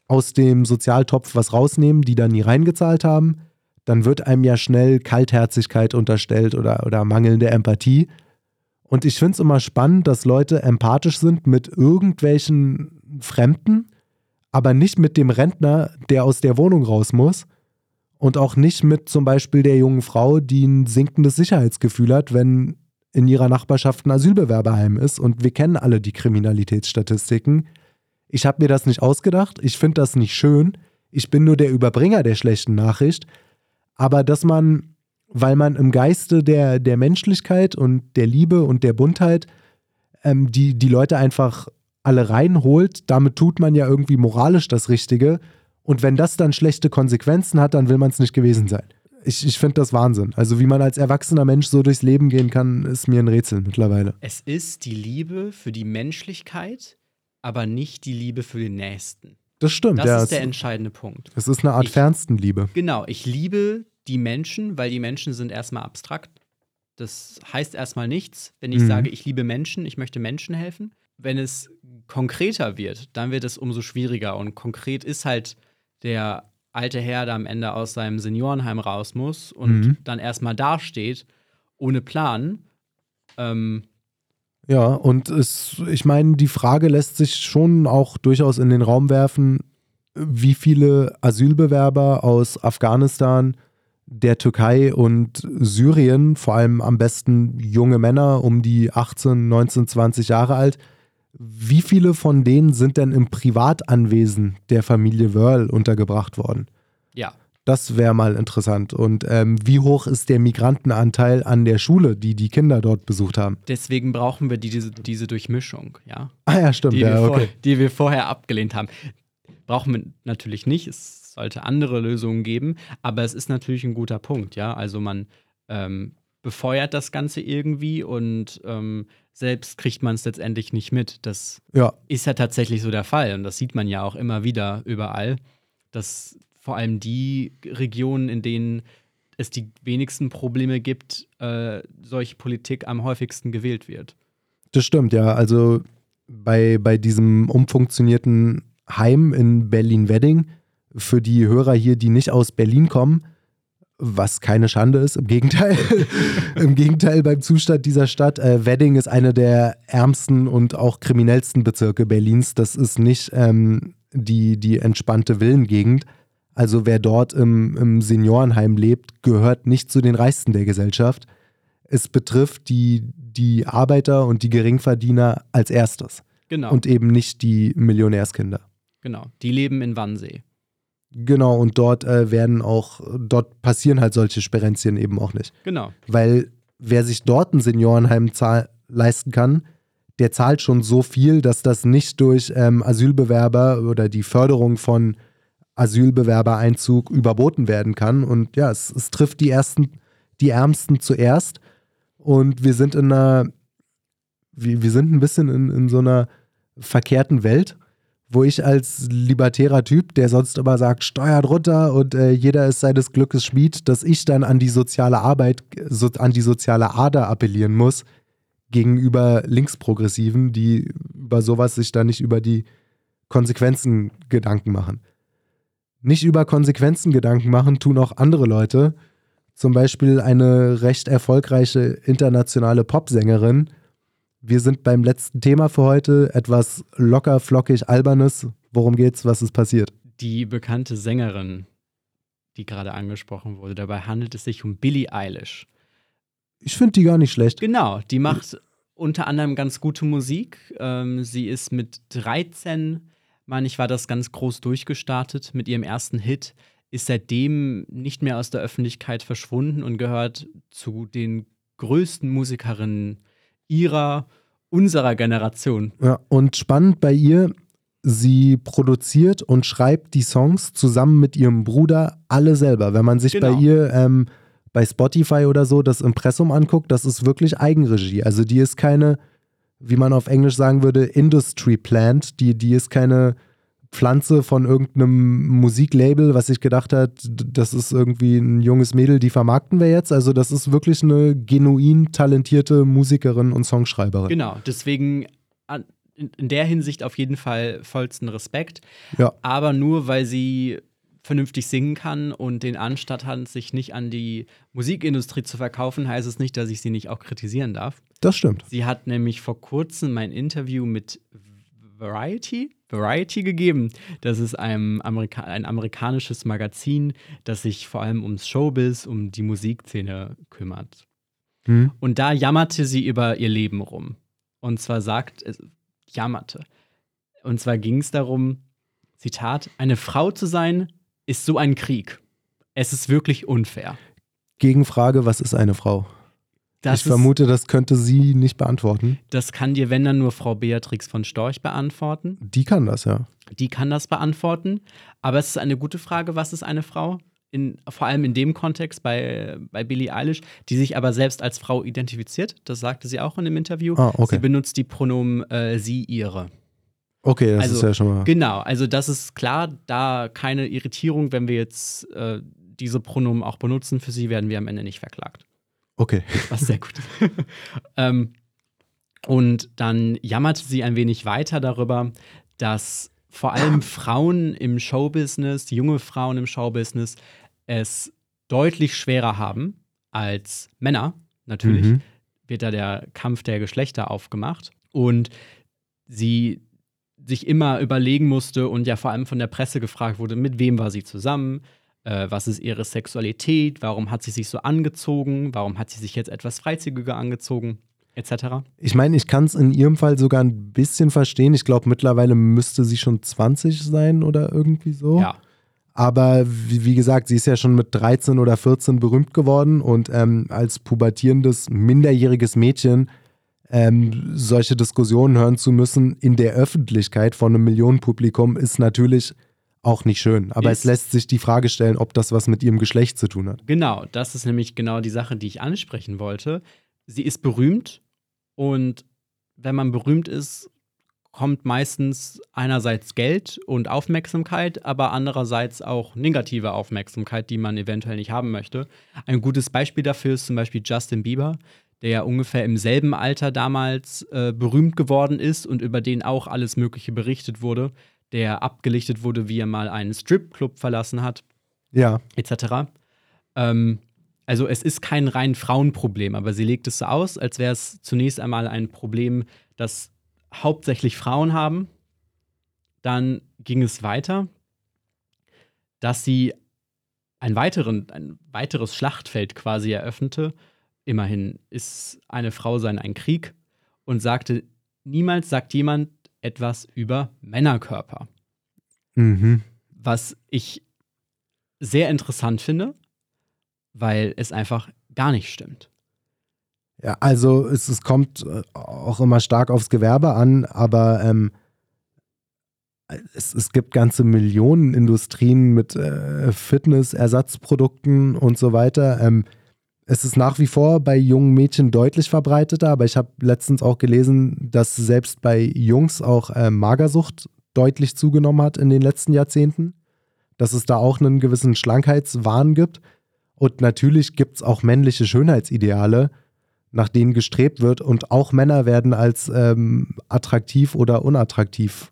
aus dem Sozialtopf was rausnehmen, die da nie reingezahlt haben, dann wird einem ja schnell Kaltherzigkeit unterstellt oder, oder mangelnde Empathie. Und ich finde es immer spannend, dass Leute empathisch sind mit irgendwelchen Fremden, aber nicht mit dem Rentner, der aus der Wohnung raus muss. Und auch nicht mit zum Beispiel der jungen Frau, die ein sinkendes Sicherheitsgefühl hat, wenn in ihrer Nachbarschaft ein Asylbewerberheim ist. Und wir kennen alle die Kriminalitätsstatistiken. Ich habe mir das nicht ausgedacht. Ich finde das nicht schön. Ich bin nur der Überbringer der schlechten Nachricht. Aber dass man, weil man im Geiste der, der Menschlichkeit und der Liebe und der Buntheit ähm, die, die Leute einfach alle reinholt, damit tut man ja irgendwie moralisch das Richtige. Und wenn das dann schlechte Konsequenzen hat, dann will man es nicht gewesen sein. Ich, ich finde das Wahnsinn. Also wie man als erwachsener Mensch so durchs Leben gehen kann, ist mir ein Rätsel mittlerweile. Es ist die Liebe für die Menschlichkeit, aber nicht die Liebe für den Nächsten. Das stimmt. Das ja, ist der entscheidende Punkt. es ist eine Art Ich- Fernstenliebe. Genau, ich liebe die Menschen, weil die Menschen sind erstmal abstrakt. Das heißt erstmal nichts, wenn ich Mhm. sage, ich liebe Menschen, ich möchte Menschen helfen. Wenn es konkreter wird, dann wird es umso schwieriger. Und konkret ist halt der alte Herr, der am Ende aus seinem Seniorenheim raus muss und Mhm. dann erstmal dasteht, ohne Plan. Ähm, Ja, und es, ich meine, die Frage lässt sich schon auch durchaus in den Raum werfen, wie viele Asylbewerber aus Afghanistan, der Türkei und Syrien, vor allem am besten junge Männer um die 18, 19, 20 Jahre alt, wie viele von denen sind denn im Privatanwesen der Familie Wörl untergebracht worden? ja, Das wäre mal interessant. Und ähm, wie hoch ist der Migrantenanteil an der Schule, die die Kinder dort besucht haben? deswegen brauchen wir diese, diese Durchmischung, ja. Ah ja, stimmt. die, ja, wir vor, okay. die wir vorher abgelehnt haben. Brauchen wir natürlich nicht. Es sollte andere Lösungen geben, aber es ist natürlich ein guter Punkt, ja. Also man ähm, befeuert das Ganze irgendwie und ähm, selbst kriegt man es letztendlich nicht mit. Das Ja, ist ja tatsächlich so der Fall und das sieht man ja auch immer wieder überall, dass vor allem die Regionen, in denen es die wenigsten Probleme gibt, äh, solche Politik am häufigsten gewählt wird. das stimmt, ja. Also bei, bei diesem umfunktionierten Heim in Berlin-Wedding, für die Hörer hier, die nicht aus Berlin kommen, was keine Schande ist, im Gegenteil. Im Gegenteil beim Zustand dieser Stadt. Äh, Wedding ist eine der ärmsten und auch kriminellsten Bezirke Berlins. Das ist nicht ähm, die, die entspannte Villengegend. Also wer dort im, im Seniorenheim lebt, gehört nicht zu den Reichsten der Gesellschaft. Es betrifft die, die Arbeiter und die Geringverdiener als erstes Genau. und eben nicht die Millionärskinder. Genau, die leben in Wannsee. Genau, und dort äh, werden auch, dort passieren halt solche Sperenzien eben auch nicht. Genau, Weil wer sich dort ein Seniorenheim leisten kann, der zahlt schon so viel, dass das nicht durch ähm, Asylbewerber oder die Förderung von Asylbewerbereinzug überboten werden kann. Und ja, es, es trifft die ersten, die Ärmsten zuerst. Und wir sind in einer, wir, wir sind ein bisschen in, in so einer verkehrten Welt, wo ich als libertärer Typ, der sonst immer sagt, steuert runter und äh, jeder ist seines Glückes Schmied, dass ich dann an die soziale Arbeit, so, an die soziale Ader appellieren muss gegenüber Linksprogressiven, die über sowas sich dann nicht über die Konsequenzen Gedanken machen. Nicht über Konsequenzen Gedanken machen tun auch andere Leute. Zum Beispiel eine recht erfolgreiche internationale Popsängerin. Wir sind beim letzten Thema für heute. Etwas locker, flockig, albernes. Worum geht's? Was ist passiert? die bekannte Sängerin, die gerade angesprochen wurde. Dabei handelt es sich um Billie Eilish. Ich finde die gar nicht schlecht. Genau, die macht unter anderem ganz gute Musik. Ähm, sie ist mit 13, meine ich, war das ganz groß durchgestartet mit ihrem ersten Hit, ist seitdem nicht mehr aus der Öffentlichkeit verschwunden und gehört zu den größten Musikerinnen ihrer, unserer Generation. Ja, und spannend bei ihr, sie produziert und schreibt die Songs zusammen mit ihrem Bruder alle selber. Wenn man sich Genau. bei ihr ähm, bei Spotify oder so das Impressum anguckt, das ist wirklich Eigenregie. Also die ist keine, wie man auf Englisch sagen würde, Industry Plant. Die, die ist keine Pflanze von irgendeinem Musiklabel, was sich gedacht hat, das ist irgendwie ein junges Mädel, die vermarkten wir jetzt. Also das ist wirklich eine genuin talentierte Musikerin und Songschreiberin. Genau, deswegen in der Hinsicht auf jeden Fall vollsten Respekt. Ja. Aber nur weil sie vernünftig singen kann und den Anstatt hat, sich nicht an die Musikindustrie zu verkaufen, heißt es nicht, dass ich sie nicht auch kritisieren darf. Das stimmt. Sie hat nämlich vor kurzem mein Interview mit Variety, Variety gegeben. Das ist ein, Amerika ein amerikanisches Magazin, das sich vor allem ums Showbiz, um die Musikszene kümmert. Hm. Und da jammerte sie über ihr Leben rum. Und zwar sagt, es jammerte. Und zwar ging es darum, Zitat, eine Frau zu sein, ist so ein Krieg. Es ist wirklich unfair. Gegenfrage, was ist eine Frau? Das ich ist, vermute, das könnte sie nicht beantworten. Das kann dir, wenn dann nur Frau Beatrix von Storch beantworten. Die kann das, ja. Die kann das beantworten. Aber es ist eine gute Frage, was ist eine Frau? In, vor allem in dem Kontext bei, bei Billie Eilish, die sich aber selbst als Frau identifiziert. Das sagte sie auch in dem Interview. Ah, okay. Sie benutzt die Pronomen äh, sie, ihre. Okay, das Also, ist ja schon mal. Genau, also das ist klar, da keine Irritierung, wenn wir jetzt äh, diese Pronomen auch benutzen. Für sie werden wir am Ende nicht verklagt. Okay. Was sehr gut. ähm, und dann jammerte sie ein wenig weiter darüber, dass vor allem Frauen im Showbusiness, junge Frauen im Showbusiness, es deutlich schwerer haben als Männer. Natürlich Mhm. wird da der Kampf der Geschlechter aufgemacht. Und sie sich immer überlegen musste und ja vor allem von der Presse gefragt wurde, mit wem war sie zusammen, äh, was ist ihre Sexualität, warum hat sie sich so angezogen, warum hat sie sich jetzt etwas freizügiger angezogen, etc. Ich meine, ich kann es in ihrem Fall sogar ein bisschen verstehen. Ich glaube, mittlerweile müsste sie schon 20 sein oder irgendwie so. Ja, Aber wie, gesagt, sie ist ja schon mit 13 oder 14 berühmt geworden und ähm, als pubertierendes, minderjähriges Mädchen ähm, solche Diskussionen hören zu müssen in der Öffentlichkeit von einem Millionenpublikum ist natürlich auch nicht schön. Aber es lässt sich die Frage stellen, ob das was mit ihrem Geschlecht zu tun hat. genau, das ist nämlich genau die Sache, die ich ansprechen wollte. Sie ist berühmt und wenn man berühmt ist, kommt meistens einerseits Geld und Aufmerksamkeit, aber andererseits auch negative Aufmerksamkeit, die man eventuell nicht haben möchte. Ein gutes Beispiel dafür ist zum Beispiel Justin Bieber, der ja ungefähr im selben Alter damals äh, berühmt geworden ist und über den auch alles Mögliche berichtet wurde, der abgelichtet wurde, wie er mal einen Stripclub verlassen hat Ja, etc. Ähm, also es ist kein rein Frauenproblem, aber sie legt es so aus, als wäre es zunächst einmal ein Problem, das hauptsächlich Frauen haben. Dann ging es weiter, dass sie ein, weiteren, ein weiteres Schlachtfeld quasi eröffnete. Immerhin ist eine Frau sein ein Krieg und sagte, niemals sagt jemand etwas über Männerkörper mhm. was ich sehr interessant finde, weil es einfach gar nicht stimmt. Ja, also es, es kommt äh, auch immer stark aufs Gewerbe an, aber ähm, es, es gibt ganze Millionen Industrien mit äh, Fitness, Ersatzprodukten und so weiter. Ähm, es ist nach wie vor bei jungen Mädchen deutlich verbreiteter, aber ich habe letztens auch gelesen, dass selbst bei Jungs auch äh, Magersucht deutlich zugenommen hat in den letzten Jahrzehnten. Dass es da auch einen gewissen Schlankheitswahn gibt. Und natürlich gibt es auch männliche Schönheitsideale, nach denen gestrebt wird. Und auch Männer werden als ähm, attraktiv oder unattraktiv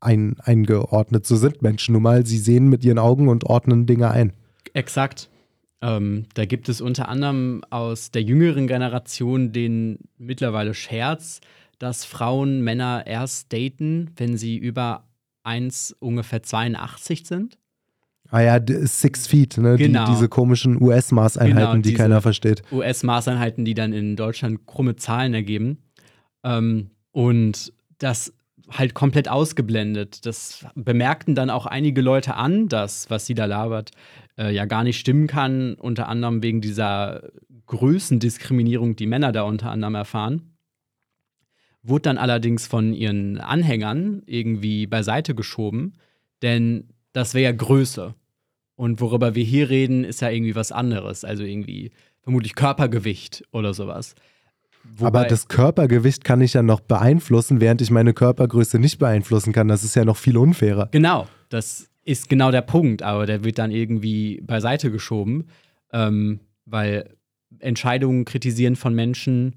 ein, eingeordnet. So sind Menschen nun mal. Sie sehen mit ihren Augen und ordnen Dinge ein. Exakt. Ähm, da gibt es unter anderem aus der jüngeren Generation den mittlerweile Scherz, dass Frauen Männer erst daten, wenn sie über 1 ungefähr 82 sind. Ah ja, Six Feet, ne? Genau. Die, diese komischen US-Maßeinheiten, Genau, die keiner versteht. US-Maßeinheiten, die dann in Deutschland krumme Zahlen ergeben. Ähm, und das halt komplett ausgeblendet. Das bemerkten dann auch einige Leute an, dass, was sie da labert, äh, ja gar nicht stimmen kann, unter anderem wegen dieser Größendiskriminierung, die Männer da unter anderem erfahren. Wurde dann allerdings von ihren Anhängern irgendwie beiseite geschoben, denn das wäre ja Größe. Und worüber wir hier reden, ist ja irgendwie was anderes. Also irgendwie vermutlich Körpergewicht oder sowas. Aber Wobei- das Körpergewicht kann ich ja noch beeinflussen, während ich meine Körpergröße nicht beeinflussen kann. Das ist ja noch viel unfairer. Genau, das ist genau der Punkt, aber der wird dann irgendwie beiseite geschoben, ähm, weil Entscheidungen kritisieren von Menschen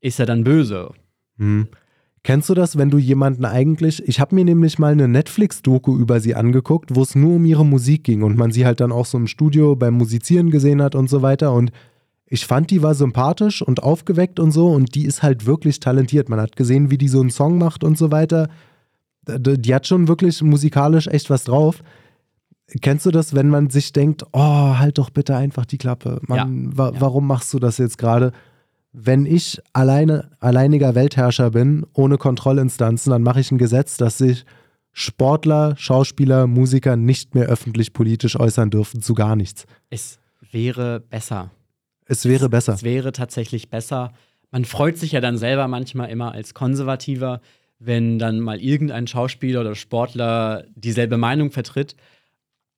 ist ja dann böse. Hm. Kennst du das, wenn du jemanden eigentlich, ich habe mir nämlich mal eine Netflix-Doku über sie angeguckt, wo es nur um ihre Musik ging und man sie halt dann auch so im Studio beim Musizieren gesehen hat und so weiter und ich fand, die war sympathisch und aufgeweckt und so und die ist halt wirklich talentiert. Man hat gesehen, wie die so einen Song macht und so weiter. Die hat schon wirklich musikalisch echt was drauf. Kennst du das, wenn man sich denkt, oh, halt doch bitte einfach die Klappe. Mann, Ja, wa ja. warum machst du das jetzt gerade? Wenn ich alleine, alleiniger Weltherrscher bin, ohne Kontrollinstanzen, dann mache ich ein Gesetz, dass sich Sportler, Schauspieler, Musiker nicht mehr öffentlich politisch äußern dürfen zu gar nichts. Es wäre besser. Es wäre besser. Es wäre tatsächlich besser. Man freut sich ja dann selber manchmal immer als Konservativer, wenn dann mal irgendein Schauspieler oder Sportler dieselbe Meinung vertritt.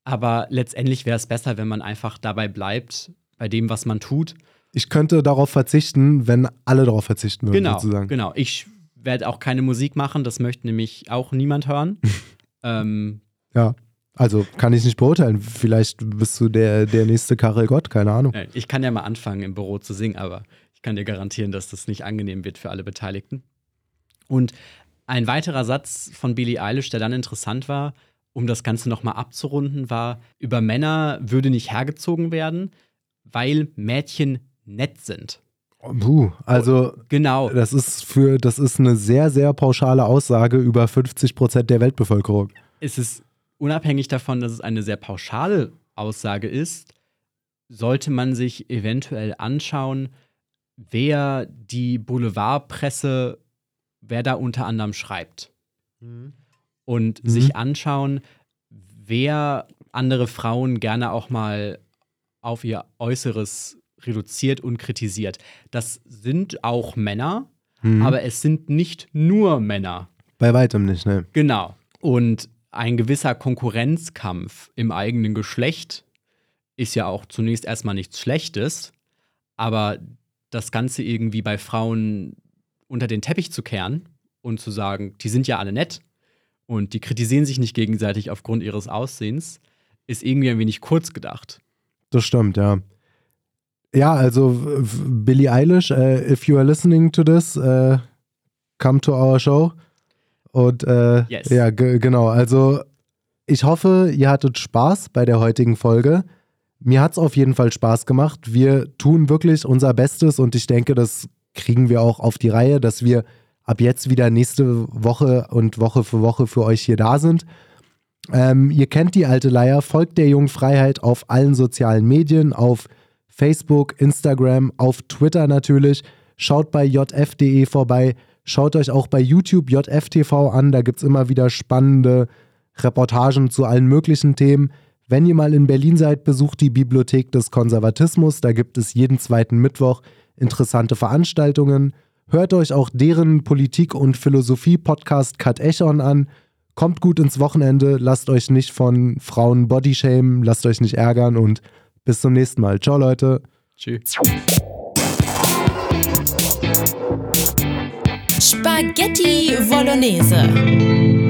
Aber letztendlich wäre es besser, wenn man einfach dabei bleibt, bei dem, was man tut. Ich könnte darauf verzichten, wenn alle darauf verzichten würden, Genau, sozusagen. genau. Ich werde auch keine Musik machen, das möchte nämlich auch niemand hören. ähm, Ja. Also kann ich nicht beurteilen. Vielleicht bist du der, der nächste Karel Gott, keine Ahnung. ich kann ja mal anfangen, im Büro zu singen, aber ich kann dir garantieren, dass das nicht angenehm wird für alle Beteiligten. Und ein weiterer Satz von Billie Eilish, der dann interessant war, um das Ganze nochmal abzurunden, war, über Männer würde nicht hergezogen werden, weil Mädchen nett sind. Puh, also Genau. das ist für das ist eine sehr, sehr pauschale Aussage über 50 Prozent der Weltbevölkerung. es ist unabhängig davon, dass es eine sehr pauschale Aussage ist, sollte man sich eventuell anschauen, wer die Boulevardpresse, wer da unter anderem schreibt. Und Mhm. sich anschauen, wer andere Frauen gerne auch mal auf ihr Äußeres reduziert und kritisiert. Das sind auch Männer, Mhm. aber es sind nicht nur Männer. Bei weitem nicht, ne? Genau. Und ein gewisser Konkurrenzkampf im eigenen Geschlecht ist ja auch zunächst erstmal nichts Schlechtes, aber das Ganze irgendwie bei Frauen unter den Teppich zu kehren und zu sagen, die sind ja alle nett und die kritisieren sich nicht gegenseitig aufgrund ihres Aussehens, ist irgendwie ein wenig kurz gedacht. Das stimmt, ja. Ja, also Billie Eilish, äh, if you are listening to this, äh, come to our show. Und äh, Yes. ja, ge- genau. Also ich hoffe, ihr hattet Spaß bei der heutigen Folge. Mir hat es auf jeden Fall Spaß gemacht. Wir tun wirklich unser Bestes und ich denke, das kriegen wir auch auf die Reihe, dass wir ab jetzt wieder nächste Woche und Woche für Woche für euch hier da sind. Ähm, ihr kennt die alte Leier, folgt der jungen Freiheit auf allen sozialen Medien, auf Facebook, Instagram, auf Twitter natürlich. Schaut bei jf.de vorbei. Schaut euch auch bei YouTube JFTV an. Da gibt es immer wieder spannende Reportagen zu allen möglichen Themen. Wenn ihr mal in Berlin seid, besucht die Bibliothek des Konservatismus. Da gibt es jeden zweiten Mittwoch interessante Veranstaltungen. Hört euch auch deren Politik- und Philosophie-Podcast Cut Echon an. Kommt gut ins Wochenende, lasst euch nicht von Frauen bodyshamen, lasst euch nicht ärgern und bis zum nächsten Mal. Ciao, Leute. Tschüss. Spaghetti Bolognese.